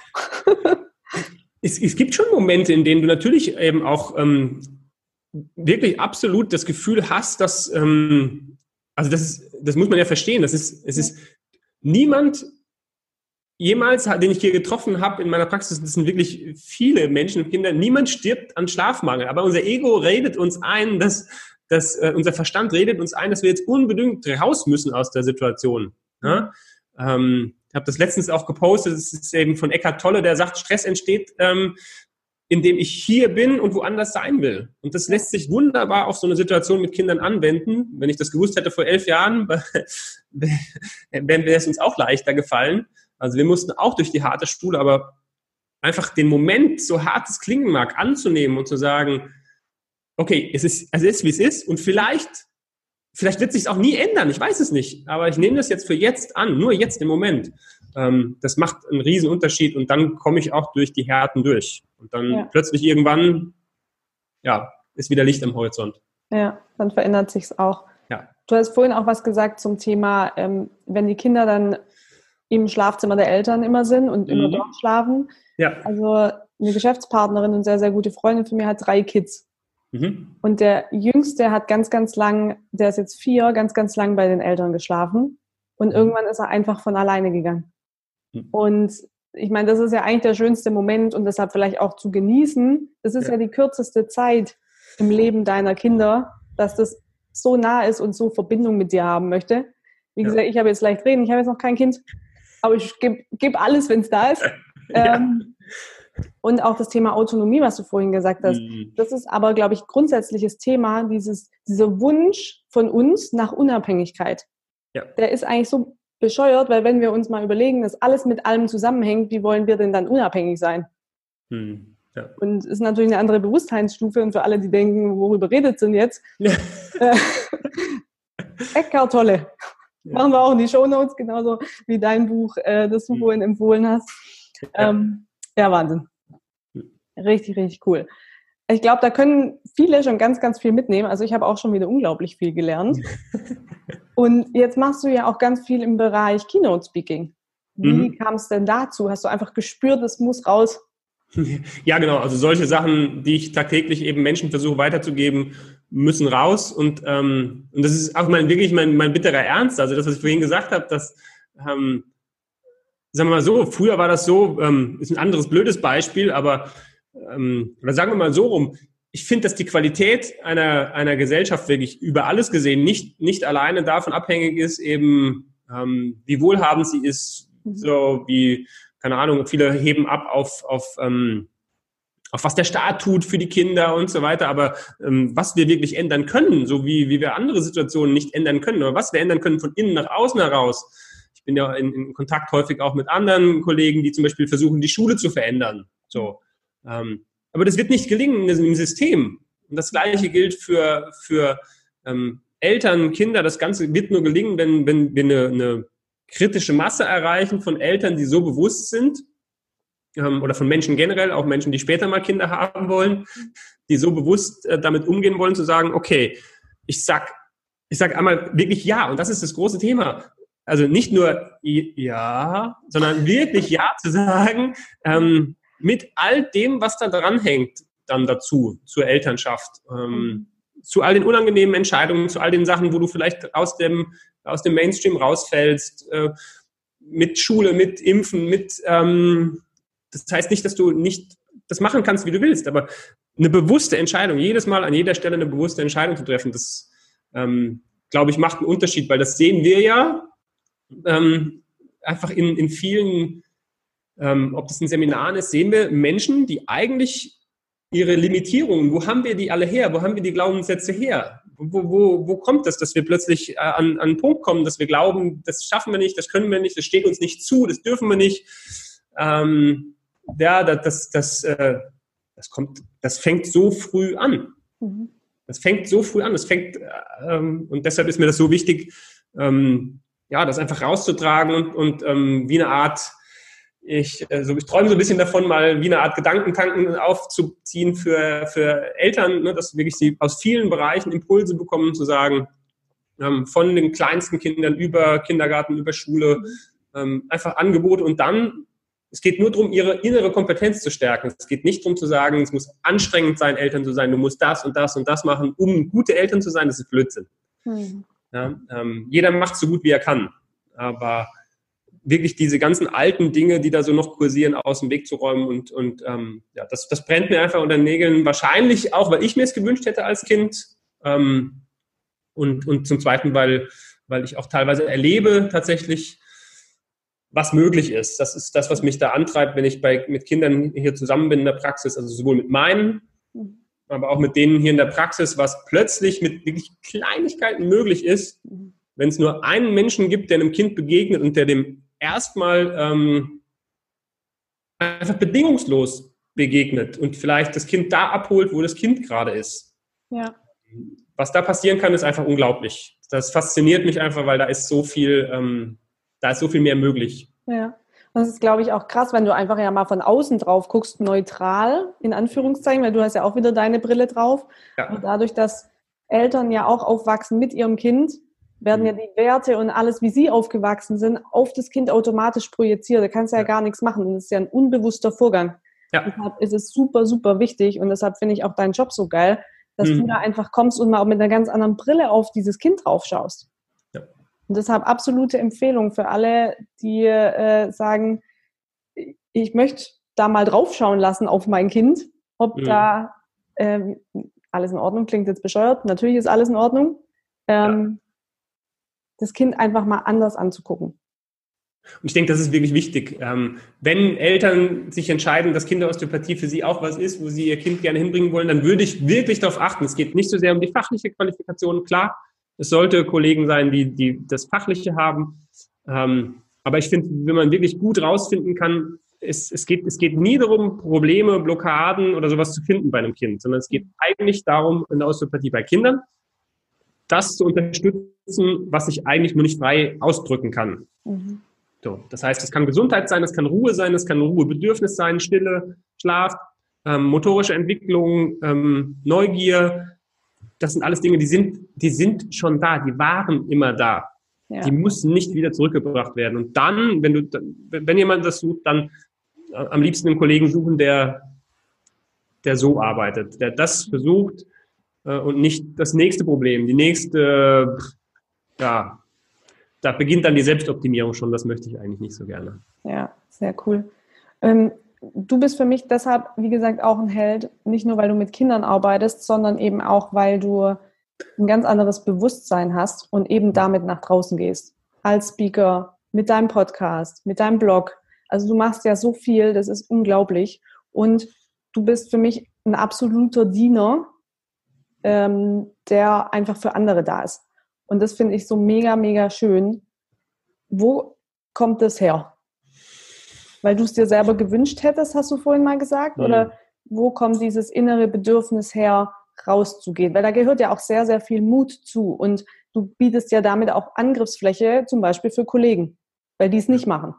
es, es gibt schon Momente, in denen du natürlich eben auch ähm, wirklich absolut das Gefühl hast, dass, ähm, also das, ist, das muss man ja verstehen, das ist, es ist niemand jemals, den ich hier getroffen habe in meiner Praxis, das sind wirklich viele Menschen und Kinder, niemand stirbt an Schlafmangel, aber unser Ego redet uns ein, dass, dass äh, unser Verstand redet uns ein, dass wir jetzt unbedingt raus müssen aus der Situation. Ja? Ähm, ich habe das letztens auch gepostet, das ist eben von Eckhart Tolle, der sagt, Stress entsteht, ähm, indem ich hier bin und woanders sein will. Und das lässt sich wunderbar auf so eine Situation mit Kindern anwenden. Wenn ich das gewusst hätte vor elf Jahren, wäre es uns auch leichter gefallen. Also wir mussten auch durch die harte Schule, aber einfach den Moment, so hart es klingen mag, anzunehmen und zu sagen, okay, es ist, es ist, wie es ist und vielleicht, vielleicht wird es sich auch nie ändern, ich weiß es nicht, aber ich nehme das jetzt für jetzt an, nur jetzt im Moment. Ähm, das macht einen riesen Unterschied und dann komme ich auch durch die Härten durch. Und dann ja. plötzlich irgendwann, ja, ist wieder Licht am Horizont. Ja, dann verändert sich's auch. Ja. Du hast vorhin auch was gesagt zum Thema, ähm, wenn die Kinder dann im Schlafzimmer der Eltern immer sind und immer mhm. dort schlafen. Ja. Also eine Geschäftspartnerin und sehr, sehr gute Freundin von mir hat drei Kids. Mhm. Und der Jüngste hat ganz, ganz lang, der ist jetzt vier, ganz, ganz lang bei den Eltern geschlafen. Und mhm. irgendwann ist er einfach von alleine gegangen. Mhm. Und ich meine, das ist ja eigentlich der schönste Moment und deshalb vielleicht auch zu genießen. Das ist ja, ja die kürzeste Zeit im Leben deiner Kinder, dass das so nah ist und so Verbindung mit dir haben möchte. Wie ja. gesagt, ich habe jetzt leicht reden, ich habe jetzt noch kein Kind, aber ich gebe geb alles, wenn es da ist. Ja. Ähm, und auch das Thema Autonomie, was du vorhin gesagt hast. Mhm. Das ist aber, glaube ich, grundsätzliches Thema, dieses, dieser Wunsch von uns nach Unabhängigkeit. Ja. Der ist eigentlich so bescheuert, weil wenn wir uns mal überlegen, dass alles mit allem zusammenhängt, wie wollen wir denn dann unabhängig sein? Mhm. Ja. Und ist natürlich eine andere Bewusstseinsstufe und für alle, die denken, worüber redet denn jetzt? Ja. Äh, Eckart Tolle. Ja. Machen wir auch in die Show Notes, genauso wie dein Buch, äh, das du mhm. vorhin empfohlen hast. Ja, ähm, ja Wahnsinn. Richtig, richtig cool. Ich glaube, da können viele schon ganz, ganz viel mitnehmen. Also ich habe auch schon wieder unglaublich viel gelernt. Und jetzt machst du ja auch ganz viel im Bereich Keynote Speaking. Wie mhm. kam es denn dazu? Hast du einfach gespürt, es muss raus? Ja, genau. Also solche Sachen, die ich tagtäglich eben Menschen versuche weiterzugeben, müssen raus. Und, ähm, und das ist auch mein, wirklich mein, mein bitterer Ernst. Also das, was ich vorhin gesagt habe, dass, ähm, sagen wir mal so, früher war das so, ähm, ist ein anderes blödes Beispiel, aber ähm, oder sagen wir mal so rum, ich finde, dass die Qualität einer, einer Gesellschaft wirklich über alles gesehen nicht, nicht alleine davon abhängig ist, eben ähm, wie wohlhabend sie ist, mhm. so wie keine Ahnung, viele heben ab auf, auf, ähm, auf was der Staat tut für die Kinder und so weiter, aber ähm, was wir wirklich ändern können, so wie, wie wir andere Situationen nicht ändern können, oder was wir ändern können von innen nach außen heraus. Ich bin ja in, in Kontakt häufig auch mit anderen Kollegen, die zum Beispiel versuchen, die Schule zu verändern. So. Ähm, aber das wird nicht gelingen im System. Und das Gleiche gilt für, für ähm, Eltern, Kinder. Das Ganze wird nur gelingen, wenn, wenn wir eine, eine kritische Masse erreichen von Eltern, die so bewusst sind, ähm, oder von Menschen generell, auch Menschen, die später mal Kinder haben wollen, die so bewusst äh, damit umgehen wollen, zu sagen, okay, ich sag, ich sag einmal wirklich ja, und das ist das große Thema. Also nicht nur ja, sondern wirklich ja zu sagen, ähm, mit all dem, was da dran hängt, dann dazu, zur Elternschaft, ähm, zu all den unangenehmen Entscheidungen, zu all den Sachen, wo du vielleicht aus dem aus dem Mainstream rausfällst, äh, mit Schule, mit Impfen, mit, ähm, das heißt nicht, dass du nicht das machen kannst, wie du willst, aber eine bewusste Entscheidung, jedes Mal an jeder Stelle eine bewusste Entscheidung zu treffen, das, ähm, glaube ich, macht einen Unterschied, weil das sehen wir ja ähm, einfach in, in vielen, ähm, ob das in Seminaren ist, sehen wir Menschen, die eigentlich ihre Limitierungen, wo haben wir die alle her? Wo haben wir die Glaubenssätze her? Wo, wo, wo kommt das, dass wir plötzlich äh, an, an einen Punkt kommen, dass wir glauben, das schaffen wir nicht, das können wir nicht, das steht uns nicht zu, das dürfen wir nicht? Ähm, ja, das, das, das, äh, das, kommt, das fängt so früh an. Mhm. Das fängt so früh an. Das fängt, ähm, und deshalb ist mir das so wichtig, ähm, ja, das einfach rauszutragen und, und ähm, wie eine Art ich, also ich träume so ein bisschen davon, mal wie eine Art Gedankentanken aufzuziehen für, für Eltern, ne, dass wirklich sie aus vielen Bereichen Impulse bekommen, zu sagen, ähm, von den kleinsten Kindern über Kindergarten, über Schule, ähm, einfach Angebote und dann es geht nur darum, ihre innere Kompetenz zu stärken. Es geht nicht darum zu sagen, es muss anstrengend sein, Eltern zu sein, du musst das und das und das machen, um gute Eltern zu sein. Das ist Blödsinn. Mhm. Ja, ähm, jeder macht so gut, wie er kann. Aber wirklich diese ganzen alten Dinge, die da so noch kursieren, aus dem Weg zu räumen. Und, und ähm, ja, das, das brennt mir einfach unter den Nägeln. Wahrscheinlich auch, weil ich mir es gewünscht hätte als Kind. Ähm, und, und zum Zweiten, weil, weil ich auch teilweise erlebe tatsächlich, was möglich ist. Das ist das, was mich da antreibt, wenn ich bei, mit Kindern hier zusammen bin in der Praxis, also sowohl mit meinen, aber auch mit denen hier in der Praxis, was plötzlich mit wirklich Kleinigkeiten möglich ist, mhm. wenn es nur einen Menschen gibt, der einem Kind begegnet und der dem erstmal ähm, einfach bedingungslos begegnet und vielleicht das Kind da abholt, wo das Kind gerade ist. Ja. Was da passieren kann, ist einfach unglaublich. Das fasziniert mich einfach, weil da ist so viel, ähm, da ist so viel mehr möglich. Ja. Das ist, glaube ich, auch krass, wenn du einfach ja mal von außen drauf guckst, neutral, in Anführungszeichen, weil du hast ja auch wieder deine Brille drauf. Ja. Und dadurch, dass Eltern ja auch aufwachsen mit ihrem Kind, werden ja mhm. die Werte und alles, wie sie aufgewachsen sind, auf das Kind automatisch projiziert. Da kannst du ja gar nichts machen. Das ist ja ein unbewusster Vorgang. Ja. Deshalb ist es super, super wichtig und deshalb finde ich auch deinen Job so geil, dass mhm. du da einfach kommst und mal mit einer ganz anderen Brille auf dieses Kind drauf schaust. Ja. Und deshalb absolute Empfehlung für alle, die äh, sagen, ich möchte da mal draufschauen lassen auf mein Kind, ob mhm. da ähm, alles in Ordnung klingt jetzt bescheuert. Natürlich ist alles in Ordnung. Ähm, das Kind einfach mal anders anzugucken. Und ich denke, das ist wirklich wichtig. Ähm, wenn Eltern sich entscheiden, dass Kinderosteopathie für sie auch was ist, wo sie ihr Kind gerne hinbringen wollen, dann würde ich wirklich darauf achten. Es geht nicht so sehr um die fachliche Qualifikation. Klar, es sollte Kollegen sein, die, die das Fachliche haben. Ähm, aber ich finde, wenn man wirklich gut rausfinden kann, es, es, geht, es geht nie darum, Probleme, Blockaden oder sowas zu finden bei einem Kind, sondern es geht eigentlich darum, in der Osteopathie bei Kindern, das zu unterstützen, was ich eigentlich nur nicht frei ausdrücken kann. Mhm. So, das heißt, es kann Gesundheit sein, es kann Ruhe sein, es kann Ruhebedürfnis sein, Stille, Schlaf, ähm, motorische Entwicklung, ähm, Neugier. Das sind alles Dinge, die sind, die sind schon da, die waren immer da. Ja. Die müssen nicht wieder zurückgebracht werden. Und dann, wenn du, wenn jemand das sucht, dann äh, am liebsten einen Kollegen suchen, der, der so arbeitet, der das versucht, äh, und nicht das nächste Problem, die nächste, ja, da beginnt dann die Selbstoptimierung schon, das möchte ich eigentlich nicht so gerne. Ja, sehr cool. Ähm, du bist für mich deshalb, wie gesagt, auch ein Held, nicht nur weil du mit Kindern arbeitest, sondern eben auch, weil du ein ganz anderes Bewusstsein hast und eben damit nach draußen gehst. Als Speaker, mit deinem Podcast, mit deinem Blog. Also du machst ja so viel, das ist unglaublich. Und du bist für mich ein absoluter Diener ähm, der einfach für andere da ist. Und das finde ich so mega, mega schön. Wo kommt das her? Weil du es dir selber gewünscht hättest, hast du vorhin mal gesagt? Mhm. Oder wo kommt dieses innere Bedürfnis her, rauszugehen? Weil da gehört ja auch sehr, sehr viel Mut zu. Und du bietest ja damit auch Angriffsfläche, zum Beispiel für Kollegen, weil die es nicht machen.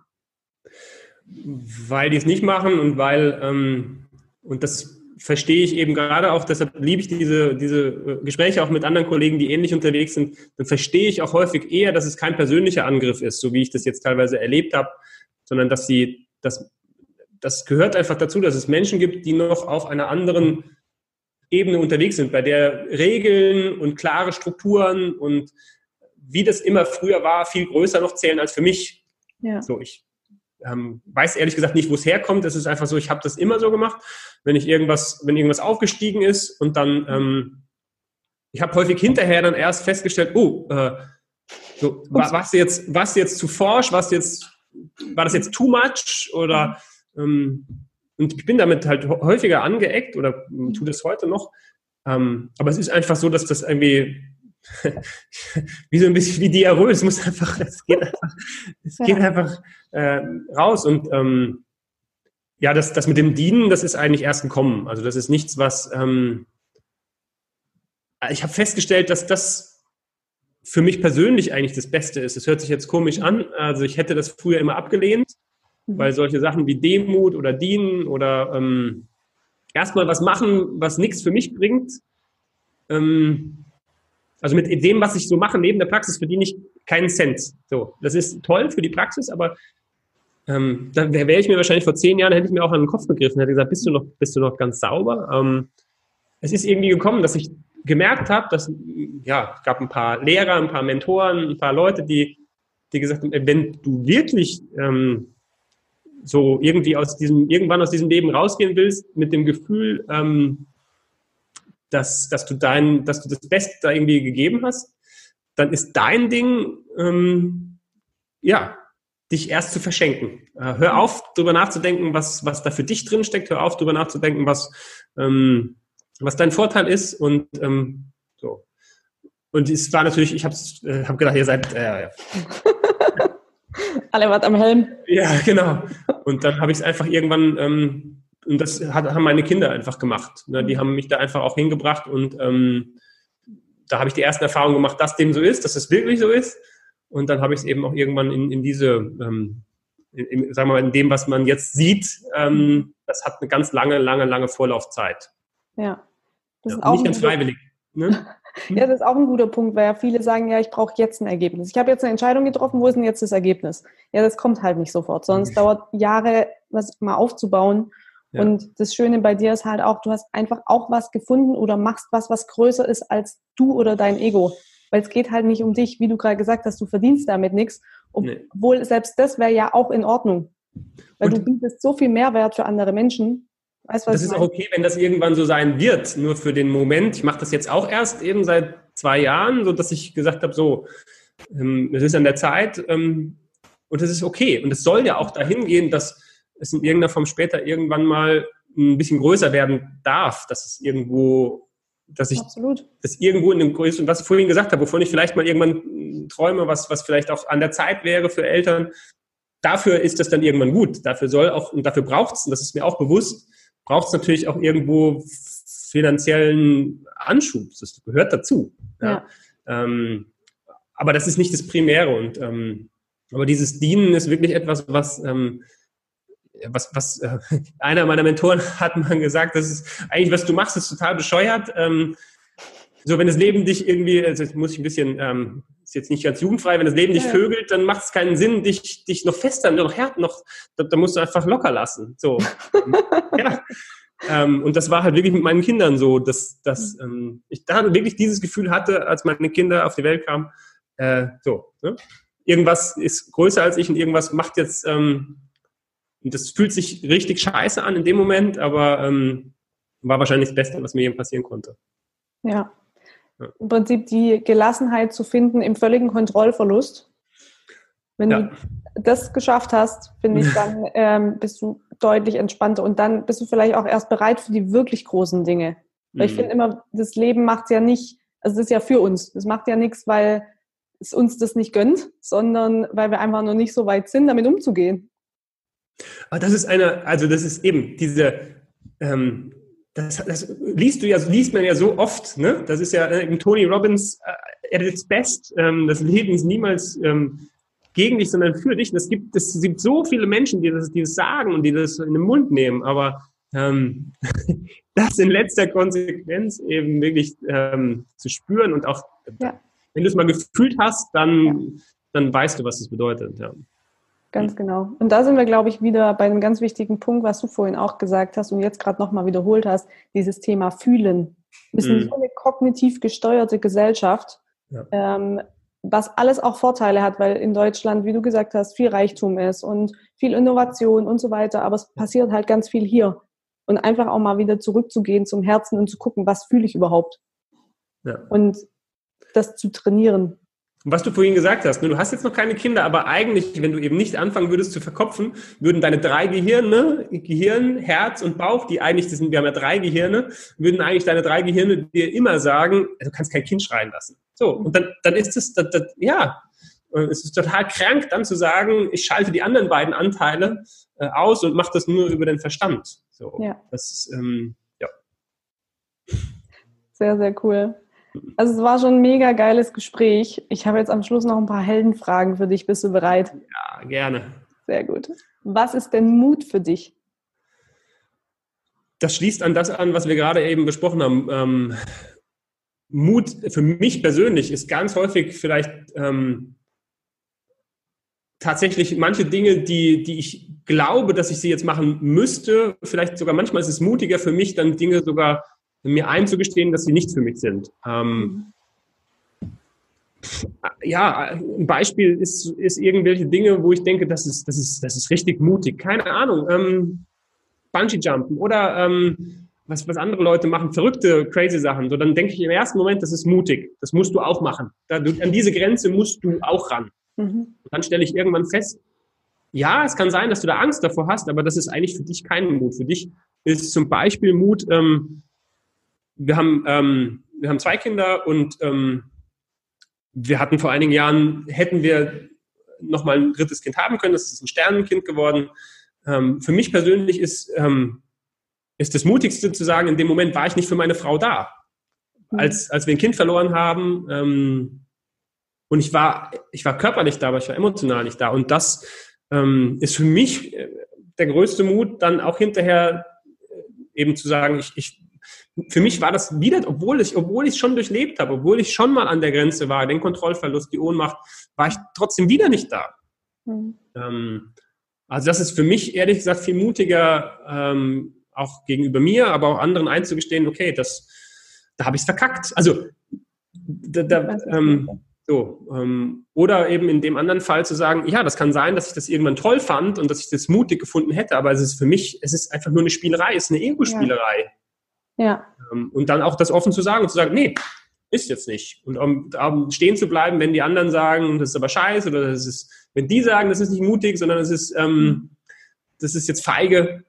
Weil die es nicht machen und weil, ähm, und das verstehe ich eben gerade auch, deshalb liebe ich diese, diese äh, Gespräche auch mit anderen Kollegen, die ähnlich unterwegs sind, dann verstehe ich auch häufig eher, dass es kein persönlicher Angriff ist, so wie ich das jetzt teilweise erlebt habe, sondern dass sie, dass, das gehört einfach dazu, dass es Menschen gibt, die noch auf einer anderen Ebene unterwegs sind, bei der Regeln und klare Strukturen und wie das immer früher war, viel größer noch zählen als für mich. Ja. So, ich ähm, weiß ehrlich gesagt nicht, wo es herkommt. Es ist einfach so, ich habe das immer so gemacht, wenn ich irgendwas, wenn irgendwas aufgestiegen ist und dann, ähm, ich habe häufig hinterher dann erst festgestellt, oh, äh, so, war, was jetzt, was jetzt zu forsch, was jetzt, war das jetzt too much? Oder ähm, und ich bin damit halt häufiger angeeckt oder tue das heute noch. Ähm, aber es ist einfach so, dass das irgendwie wie so ein bisschen wie Diarrhoe. Es muss einfach, es geht einfach, es geht einfach äh, raus. Und ähm, ja, das, das mit dem Dienen, das ist eigentlich erst ein Kommen. Also das ist nichts, was ähm, ich habe festgestellt, dass das für mich persönlich eigentlich das Beste ist. Es hört sich jetzt komisch an. Also ich hätte das früher immer abgelehnt, mhm. weil solche Sachen wie Demut oder Dienen oder ähm, erstmal was machen, was nichts für mich bringt, ähm, also mit dem, was ich so mache neben der Praxis, verdiene ich keinen Cent. So, das ist toll für die Praxis, aber ähm, da wäre ich mir wahrscheinlich vor zehn Jahren, hätte ich mir auch an den Kopf gegriffen, hätte gesagt, bist du noch, bist du noch ganz sauber? Ähm, es ist irgendwie gekommen, dass ich gemerkt habe, dass, ja, es gab ein paar Lehrer, ein paar Mentoren, ein paar Leute, die, die gesagt haben, wenn du wirklich ähm, so irgendwie aus diesem, irgendwann aus diesem Leben rausgehen willst, mit dem Gefühl, ähm, dass, dass du dein, dass du das Beste da irgendwie gegeben hast, dann ist dein Ding, ähm, ja, dich erst zu verschenken. Äh, hör auf, darüber nachzudenken, was, was da für dich drin steckt. Hör auf, darüber nachzudenken, was, ähm, was dein Vorteil ist und ähm, so. Und es war natürlich, ich habe äh, hab gedacht, ihr seid, äh, ja. Alle was am Helm. Ja, genau. Und dann habe ich es einfach irgendwann, ähm, und das hat, haben meine Kinder einfach gemacht. Ne? Die haben mich da einfach auch hingebracht und ähm, da habe ich die ersten Erfahrungen gemacht, dass dem so ist, dass es wirklich so ist. Und dann habe ich es eben auch irgendwann in, in diese, ähm, in, sagen wir mal, in dem, was man jetzt sieht, ähm, das hat eine ganz lange, lange, lange Vorlaufzeit. Ja. Das ja, ist auch nicht ganz freiwillig. Ne? ja, das ist auch ein guter Punkt, weil ja viele sagen, ja, ich brauche jetzt ein Ergebnis. Ich habe jetzt eine Entscheidung getroffen, wo ist denn jetzt das Ergebnis? Ja, das kommt halt nicht sofort, sonst mhm. dauert Jahre, was mal aufzubauen. Ja. Und das Schöne bei dir ist halt auch, du hast einfach auch was gefunden oder machst was, was größer ist als du oder dein Ego. Weil es geht halt nicht um dich, wie du gerade gesagt hast, du verdienst damit nichts. Obwohl nee. selbst das wäre ja auch in Ordnung. Weil und du bietest so viel Mehrwert für andere Menschen. Weißt, das ist auch okay, wenn das irgendwann so sein wird. Nur für den Moment. Ich mache das jetzt auch erst eben seit zwei Jahren, so dass ich gesagt habe, so, ähm, es ist an der Zeit ähm, und es ist okay. Und es soll ja auch dahin gehen, dass es in irgendeiner Form später irgendwann mal ein bisschen größer werden darf, dass es irgendwo, dass ich Absolut. das irgendwo in dem größten, was ich vorhin gesagt habe, wovon ich vielleicht mal irgendwann träume, was, was vielleicht auch an der Zeit wäre für Eltern. Dafür ist das dann irgendwann gut. Dafür soll auch, und dafür braucht es, und das ist mir auch bewusst, braucht es natürlich auch irgendwo finanziellen Anschub. Das gehört dazu. Ja. ja. Ähm, aber das ist nicht das Primäre. Und ähm, aber dieses Dienen ist wirklich etwas, was ähm, was, was äh, einer meiner Mentoren hat mal gesagt, das ist eigentlich, was du machst, ist total bescheuert. Ähm, so, wenn das Leben dich irgendwie, also jetzt muss ich ein bisschen, ähm, ist jetzt nicht ganz jugendfrei, wenn das Leben dich ja. vögelt, dann macht es keinen Sinn, dich, dich noch fester, noch härter, noch, da, da, musst du einfach locker lassen. So. ja. Ähm, und das war halt wirklich mit meinen Kindern so, dass, dass ähm, ich da wirklich dieses Gefühl hatte, als meine Kinder auf die Welt kamen, äh, so, ne? irgendwas ist größer als ich und irgendwas macht jetzt, ähm, und das fühlt sich richtig scheiße an in dem Moment, aber ähm, war wahrscheinlich das Beste, was mir eben passieren konnte. Ja. ja. Im Prinzip die Gelassenheit zu finden im völligen Kontrollverlust. Wenn ja. du das geschafft hast, finde ich, dann ähm, bist du deutlich entspannter und dann bist du vielleicht auch erst bereit für die wirklich großen Dinge. Weil ich mhm. finde immer, das Leben macht es ja nicht, also das ist ja für uns. Das macht ja nichts, weil es uns das nicht gönnt, sondern weil wir einfach noch nicht so weit sind, damit umzugehen. Aber das ist eine, also das ist eben diese, ähm, das, das, liest du ja, liest man ja so oft, ne? Das ist ja äh, Tony Robbins äh, at its best. Ähm, das Leben ist niemals ähm, gegen dich, sondern für dich. es gibt, es gibt so viele Menschen, die das, die das sagen und die das in den Mund nehmen, aber ähm, das in letzter Konsequenz eben wirklich ähm, zu spüren und auch, ja. wenn du es mal gefühlt hast, dann, ja. dann weißt du, was es bedeutet. Ja. Ganz genau. Und da sind wir, glaube ich, wieder bei einem ganz wichtigen Punkt, was du vorhin auch gesagt hast und jetzt gerade nochmal wiederholt hast, dieses Thema Fühlen. Wir sind mhm. so eine kognitiv gesteuerte Gesellschaft, ja. ähm, was alles auch Vorteile hat, weil in Deutschland, wie du gesagt hast, viel Reichtum ist und viel Innovation und so weiter, aber es passiert halt ganz viel hier. Und einfach auch mal wieder zurückzugehen zum Herzen und zu gucken, was fühle ich überhaupt. Ja. Und das zu trainieren. Und was du vorhin gesagt hast, ne, du hast jetzt noch keine Kinder, aber eigentlich, wenn du eben nicht anfangen würdest zu verkopfen, würden deine drei Gehirne, Gehirn, Herz und Bauch, die eigentlich, das sind, wir haben ja drei Gehirne, würden eigentlich deine drei Gehirne dir immer sagen, du kannst kein Kind schreien lassen. So, und dann, dann ist es, das, das, ja, es ist total krank, dann zu sagen, ich schalte die anderen beiden Anteile äh, aus und mache das nur über den Verstand. So, ja. das ist, ähm, ja. Sehr, sehr cool. Also es war schon ein mega geiles Gespräch. Ich habe jetzt am Schluss noch ein paar Heldenfragen für dich. Bist du bereit? Ja, gerne. Sehr gut. Was ist denn Mut für dich? Das schließt an das an, was wir gerade eben besprochen haben. Ähm, Mut für mich persönlich ist ganz häufig vielleicht ähm, tatsächlich manche Dinge, die, die ich glaube, dass ich sie jetzt machen müsste, vielleicht sogar manchmal ist es mutiger für mich, dann Dinge sogar mir einzugestehen, dass sie nicht für mich sind. Ähm, ja, ein Beispiel ist, ist irgendwelche Dinge, wo ich denke, das ist, das ist, das ist richtig mutig. Keine Ahnung. Ähm, Bungee-Jumpen oder ähm, was, was andere Leute machen, verrückte, crazy Sachen. So, dann denke ich im ersten Moment, das ist mutig. Das musst du auch machen. Da, du, an diese Grenze musst du auch ran. Mhm. dann stelle ich irgendwann fest, ja, es kann sein, dass du da Angst davor hast, aber das ist eigentlich für dich kein Mut. Für dich ist zum Beispiel Mut, ähm, wir haben, ähm, wir haben zwei Kinder und ähm, wir hatten vor einigen Jahren, hätten wir nochmal ein drittes Kind haben können, das ist ein Sternenkind geworden. Ähm, für mich persönlich ist, ähm, ist das Mutigste zu sagen, in dem Moment war ich nicht für meine Frau da. Mhm. Als, als wir ein Kind verloren haben, ähm, und ich war, ich war körperlich da, aber ich war emotional nicht da. Und das ähm, ist für mich äh, der größte Mut, dann auch hinterher äh, eben zu sagen, ich, ich für mich war das wieder, obwohl ich, obwohl ich es schon durchlebt habe, obwohl ich schon mal an der Grenze war, den Kontrollverlust, die Ohnmacht, war ich trotzdem wieder nicht da. Mhm. Ähm, also das ist für mich ehrlich gesagt viel mutiger, ähm, auch gegenüber mir, aber auch anderen einzugestehen, okay, das, da habe ich es verkackt. Also da, da, ähm, so, ähm, oder eben in dem anderen Fall zu sagen, ja, das kann sein, dass ich das irgendwann toll fand und dass ich das mutig gefunden hätte, aber es ist für mich, es ist einfach nur eine Spielerei, es ist eine Ego-Spielerei. Ja. Ähm, und dann auch das offen zu sagen und zu sagen, nee, ist jetzt nicht. Und um, um stehen zu bleiben, wenn die anderen sagen, das ist aber scheiße, oder das ist, wenn die sagen, das ist nicht mutig, sondern es ist, ähm, das ist jetzt feige,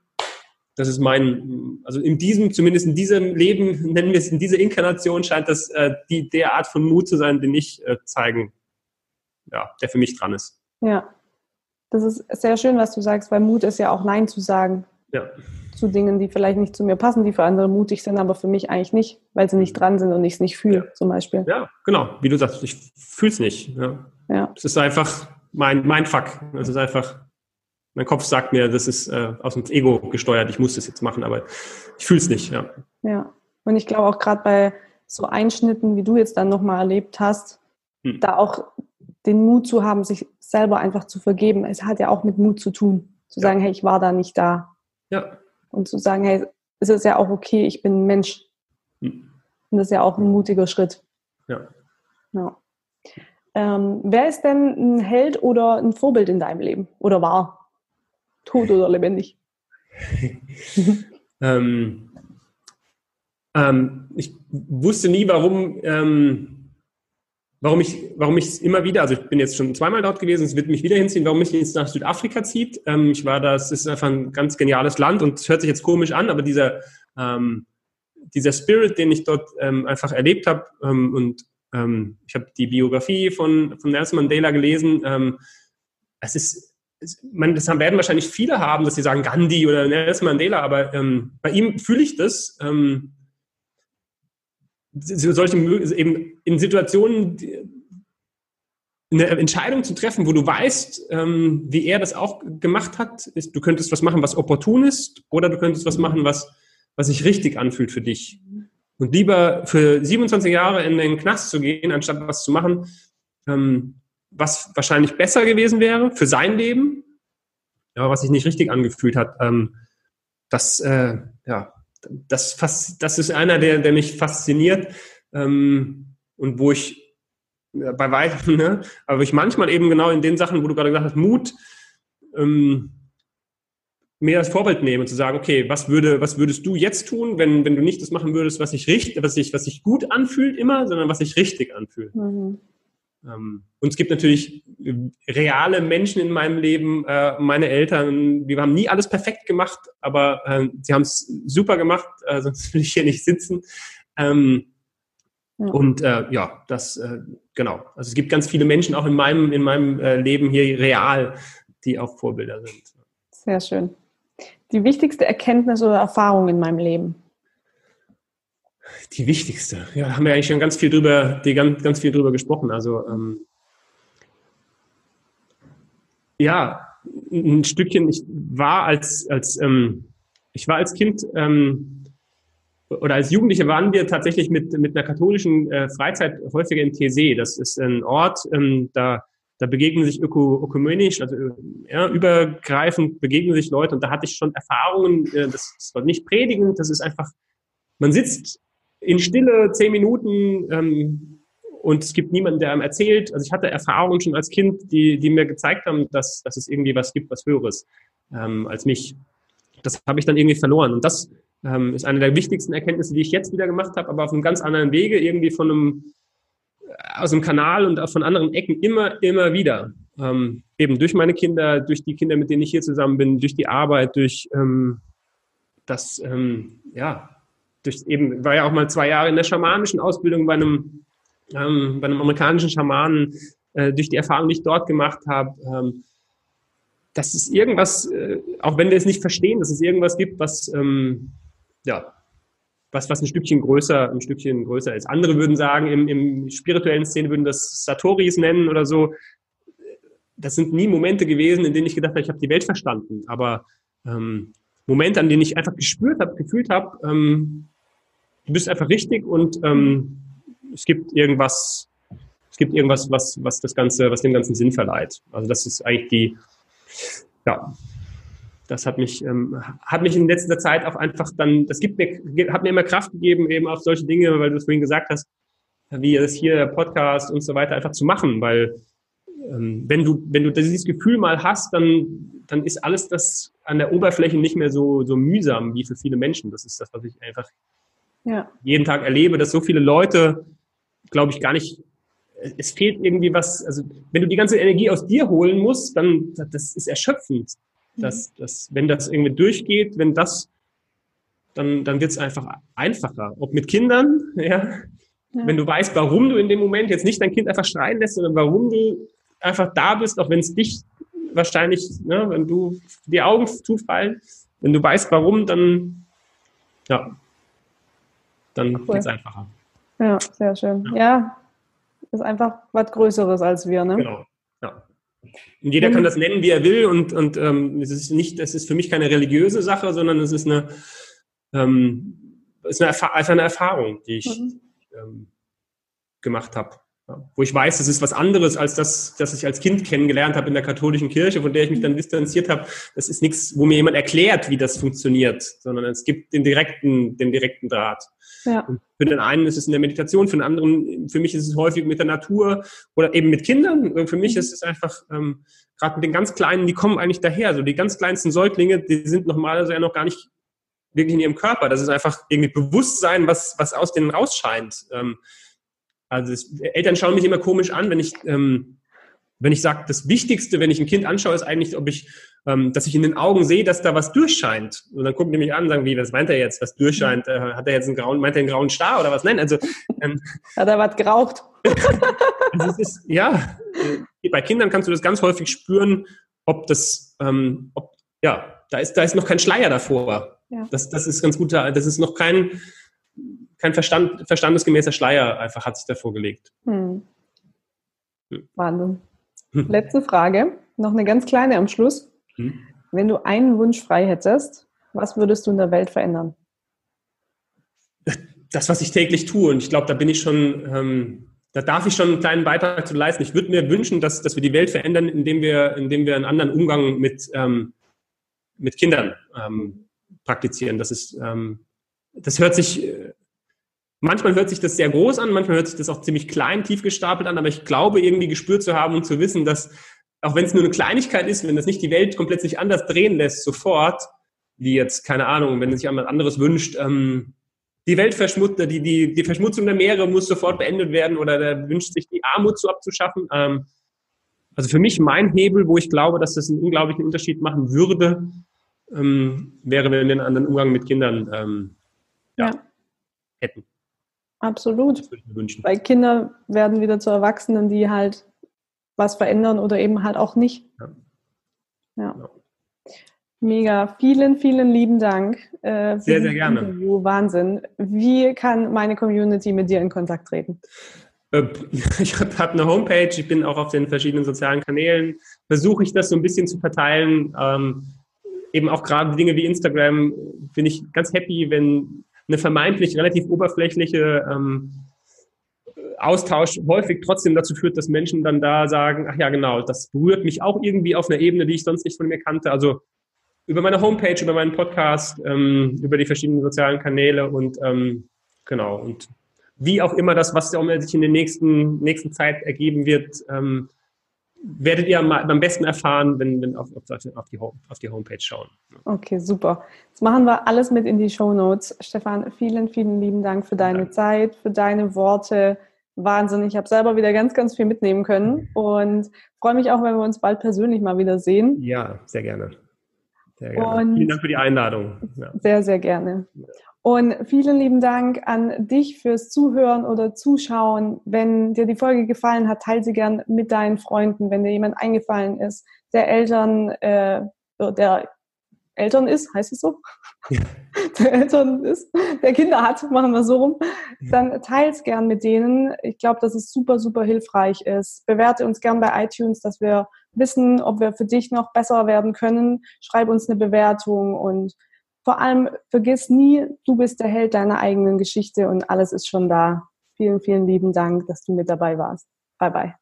das ist mein, also in diesem, zumindest in diesem Leben, nennen wir es in dieser Inkarnation, scheint das äh, die, der Art von Mut zu sein, den ich äh, zeigen, ja, der für mich dran ist. Ja, das ist sehr schön, was du sagst, weil Mut ist ja auch Nein zu sagen. Ja. Zu Dingen, die vielleicht nicht zu mir passen, die für andere mutig sind, aber für mich eigentlich nicht, weil sie nicht dran sind und ich es nicht fühle, ja. zum Beispiel. Ja, genau. Wie du sagst, ich fühle es nicht. Ja. ja. Es ist einfach mein, mein Fuck. Es ist einfach mein Kopf sagt mir, das ist äh, aus dem Ego gesteuert, ich muss das jetzt machen, aber ich fühle es nicht. Ja. ja, und ich glaube auch gerade bei so Einschnitten, wie du jetzt dann nochmal erlebt hast, hm. da auch den Mut zu haben, sich selber einfach zu vergeben. Es hat ja auch mit Mut zu tun, zu sagen, hey, ich war da nicht da. Ja. Und zu sagen, hey, es ist ja auch okay, ich bin ein Mensch. Hm. Und das ist ja auch ein mutiger Schritt. Ja. ja. Ähm, wer ist denn ein Held oder ein Vorbild in deinem Leben? Oder war? Tot oder lebendig? ähm, ähm, ich wusste nie, warum, ähm, warum ich warum immer wieder, also ich bin jetzt schon zweimal dort gewesen, es wird mich wieder hinziehen, warum mich jetzt nach Südafrika zieht. Ähm, ich war da, es ist einfach ein ganz geniales Land und es hört sich jetzt komisch an, aber dieser, ähm, dieser Spirit, den ich dort ähm, einfach erlebt habe und ich habe die Biografie von, von Nelson Mandela gelesen, es ist man, das werden wahrscheinlich viele haben, dass sie sagen Gandhi oder Nelson Mandela, aber ähm, bei ihm fühle ich das. Ähm, solche eben in Situationen eine Entscheidung zu treffen, wo du weißt, ähm, wie er das auch gemacht hat, ist, du könntest was machen, was opportun ist, oder du könntest was machen, was, was sich richtig anfühlt für dich. Und lieber für 27 Jahre in den Knast zu gehen, anstatt was zu machen, ähm, was wahrscheinlich besser gewesen wäre für sein Leben, aber was sich nicht richtig angefühlt hat. Ähm, das, äh, ja, das, das ist einer, der, der mich fasziniert ähm, und wo ich bei weitem, ne, aber ich manchmal eben genau in den Sachen, wo du gerade gesagt hast, Mut, ähm, mir als Vorbild nehme und zu sagen, okay, was würde, was würdest du jetzt tun, wenn, wenn du nicht das machen würdest, was sich richtig, was sich, was sich gut anfühlt immer, sondern was sich richtig anfühlt. Mhm. Ähm, und es gibt natürlich reale Menschen in meinem Leben, äh, meine Eltern, wir haben nie alles perfekt gemacht, aber äh, sie haben es super gemacht, äh, sonst würde ich hier nicht sitzen. Ähm, ja. Und äh, ja, das äh, genau. Also es gibt ganz viele Menschen auch in meinem in meinem äh, Leben hier real, die auch Vorbilder sind. Sehr schön. Die wichtigste Erkenntnis oder Erfahrung in meinem Leben? Die wichtigste. Ja, haben wir eigentlich schon ganz viel drüber, die ganz, ganz viel drüber gesprochen. Also ähm, ja, ein Stückchen. Ich war als als ähm, ich war als Kind ähm, oder als Jugendliche waren wir tatsächlich mit mit einer katholischen äh, Freizeit häufiger in Tese. Das ist ein Ort, ähm, da da begegnen sich öko, ökumenisch, also ja, übergreifend begegnen sich Leute und da hatte ich schon Erfahrungen, äh, das ist nicht predigend, das ist einfach, man sitzt in Stille zehn Minuten ähm, und es gibt niemanden, der einem erzählt. Also ich hatte Erfahrungen schon als Kind, die, die mir gezeigt haben, dass, dass es irgendwie was gibt, was Höheres ähm, als mich. Das habe ich dann irgendwie verloren und das ähm, ist eine der wichtigsten Erkenntnisse, die ich jetzt wieder gemacht habe, aber auf einem ganz anderen Wege, irgendwie von einem aus dem Kanal und auch von anderen Ecken immer, immer wieder. Ähm, eben durch meine Kinder, durch die Kinder, mit denen ich hier zusammen bin, durch die Arbeit, durch ähm, das, ähm, ja, durch eben, war ja auch mal zwei Jahre in der schamanischen Ausbildung bei einem, ähm, bei einem amerikanischen Schamanen, äh, durch die Erfahrung, die ich dort gemacht habe. Ähm, dass es irgendwas, äh, auch wenn wir es nicht verstehen, dass es irgendwas gibt, was, ähm, ja, was, was ein Stückchen größer, ein Stückchen größer ist. Andere würden sagen, im, im spirituellen Szene würden das Satoris nennen oder so. Das sind nie Momente gewesen, in denen ich gedacht habe, ich habe die Welt verstanden. Aber ähm, Momente, an denen ich einfach gespürt habe, gefühlt habe, ähm, du bist einfach richtig und ähm, es gibt irgendwas, es gibt irgendwas, was, was das Ganze, was dem ganzen Sinn verleiht. Also das ist eigentlich die, ja, das hat mich, ähm, hat mich in letzter Zeit auch einfach dann, das gibt mir, hat mir immer Kraft gegeben, eben auf solche Dinge, weil du es vorhin gesagt hast, wie das hier Podcast und so weiter einfach zu machen, weil ähm, wenn du, wenn du dieses Gefühl mal hast, dann, dann ist alles das an der Oberfläche nicht mehr so, so mühsam wie für viele Menschen. Das ist das, was ich einfach ja. jeden Tag erlebe, dass so viele Leute, glaube ich, gar nicht, es fehlt irgendwie was, also wenn du die ganze Energie aus dir holen musst, dann, das ist erschöpfend. Dass, dass, wenn das irgendwie durchgeht, wenn das, dann, dann wird es einfach einfacher. Ob mit Kindern, ja? ja. Wenn du weißt, warum du in dem Moment jetzt nicht dein Kind einfach schreien lässt, sondern warum du einfach da bist, auch wenn es dich wahrscheinlich, ne, wenn du die Augen zufallen, wenn du weißt, warum, dann, ja, dann cool. es einfacher. Ja, sehr schön. Ja. ja, ist einfach was Größeres als wir, ne? Genau. Und jeder kann das nennen, wie er will. Und, und ähm, es ist nicht, das ist für mich keine religiöse Sache, sondern es ist eine, ähm, ist eine, Erfa einfach eine Erfahrung, die ich mhm. ähm, gemacht habe. Wo ich weiß, es ist was anderes als das, das ich als Kind kennengelernt habe in der katholischen Kirche, von der ich mich dann distanziert habe. Das ist nichts, wo mir jemand erklärt, wie das funktioniert, sondern es gibt den direkten, den direkten Draht. Ja. für den einen ist es in der Meditation, für den anderen, für mich ist es häufig mit der Natur oder eben mit Kindern. Für mich mhm. ist es einfach, ähm, gerade mit den ganz Kleinen, die kommen eigentlich daher. So die ganz kleinsten Säuglinge, die sind normalerweise ja noch gar nicht wirklich in ihrem Körper. Das ist einfach irgendwie Bewusstsein, was, was aus denen rausscheint. Ähm, also es, Eltern schauen mich immer komisch an, wenn ich, ähm, wenn ich sage, das Wichtigste, wenn ich ein Kind anschaue, ist eigentlich, ob ich ähm, dass ich in den Augen sehe, dass da was durchscheint. Und dann gucken die mich an und sagen, wie, was meint er jetzt, was durchscheint? Äh, hat er jetzt einen grauen, meint er einen grauen Star oder was? Nein, also. Ähm, hat er was geraucht? also es ist, ja, äh, bei Kindern kannst du das ganz häufig spüren, ob das, ähm, ob, ja, da ist, da ist noch kein Schleier davor. Ja. Das, das ist ganz gut, das ist noch kein, kein Verstand, verstandesgemäßer Schleier einfach hat sich davor gelegt. Hm. Hm. Wahnsinn. Letzte Frage, noch eine ganz kleine am Schluss. Hm? Wenn du einen Wunsch frei hättest, was würdest du in der Welt verändern? Das, was ich täglich tue. Und ich glaube, da bin ich schon, ähm, da darf ich schon einen kleinen Beitrag zu leisten. Ich würde mir wünschen, dass, dass wir die Welt verändern, indem wir, indem wir einen anderen Umgang mit, ähm, mit Kindern ähm, praktizieren. Das ist, ähm, das hört sich, äh, manchmal hört sich das sehr groß an, manchmal hört sich das auch ziemlich klein, tief gestapelt an, aber ich glaube irgendwie gespürt zu haben und zu wissen, dass auch wenn es nur eine Kleinigkeit ist, wenn das nicht die Welt komplett sich anders drehen lässt, sofort, wie jetzt, keine Ahnung, wenn sich jemand anderes wünscht, ähm, die Weltverschmutzung, die, die, die Verschmutzung der Meere muss sofort beendet werden oder der wünscht sich die Armut zu abzuschaffen. Ähm, also für mich mein Hebel, wo ich glaube, dass das einen unglaublichen Unterschied machen würde, ähm, wäre, wenn wir einen anderen Umgang mit Kindern ähm, ja, ja. hätten. Absolut. Weil Kinder werden wieder zu Erwachsenen, die halt was verändern oder eben halt auch nicht. Ja. ja. Mega. Vielen, vielen lieben Dank. Äh, sehr, sehr gerne. Interview. Wahnsinn. Wie kann meine Community mit dir in Kontakt treten? Äh, ich habe eine Homepage, ich bin auch auf den verschiedenen sozialen Kanälen, versuche ich das so ein bisschen zu verteilen. Ähm, eben auch gerade Dinge wie Instagram bin ich ganz happy, wenn eine vermeintlich relativ oberflächliche ähm, Austausch häufig trotzdem dazu führt, dass Menschen dann da sagen, ach ja, genau, das berührt mich auch irgendwie auf einer Ebene, die ich sonst nicht von mir kannte. Also über meine Homepage, über meinen Podcast, ähm, über die verschiedenen sozialen Kanäle und ähm, genau. Und wie auch immer das, was sich in der nächsten, nächsten Zeit ergeben wird, ähm, werdet ihr am, besten erfahren, wenn, wenn auf, auf, die auf die Homepage schauen. Okay, super. Jetzt machen wir alles mit in die Show Notes. Stefan, vielen, vielen lieben Dank für deine ja. Zeit, für deine Worte. Wahnsinn. Ich habe selber wieder ganz, ganz viel mitnehmen können und freue mich auch, wenn wir uns bald persönlich mal wieder sehen. Ja, sehr gerne. Sehr gerne. Vielen Dank für die Einladung. Ja. Sehr, sehr gerne. Und vielen lieben Dank an dich fürs Zuhören oder Zuschauen. Wenn dir die Folge gefallen hat, teile sie gern mit deinen Freunden, wenn dir jemand eingefallen ist, der Eltern, äh, der Eltern ist, heißt es so? Ja. Der Eltern ist, der Kinder hat, machen wir so rum, dann teils gern mit denen. Ich glaube, dass es super, super hilfreich ist. Bewerte uns gern bei iTunes, dass wir wissen, ob wir für dich noch besser werden können. Schreib uns eine Bewertung und vor allem vergiss nie, du bist der Held deiner eigenen Geschichte und alles ist schon da. Vielen, vielen lieben Dank, dass du mit dabei warst. Bye bye.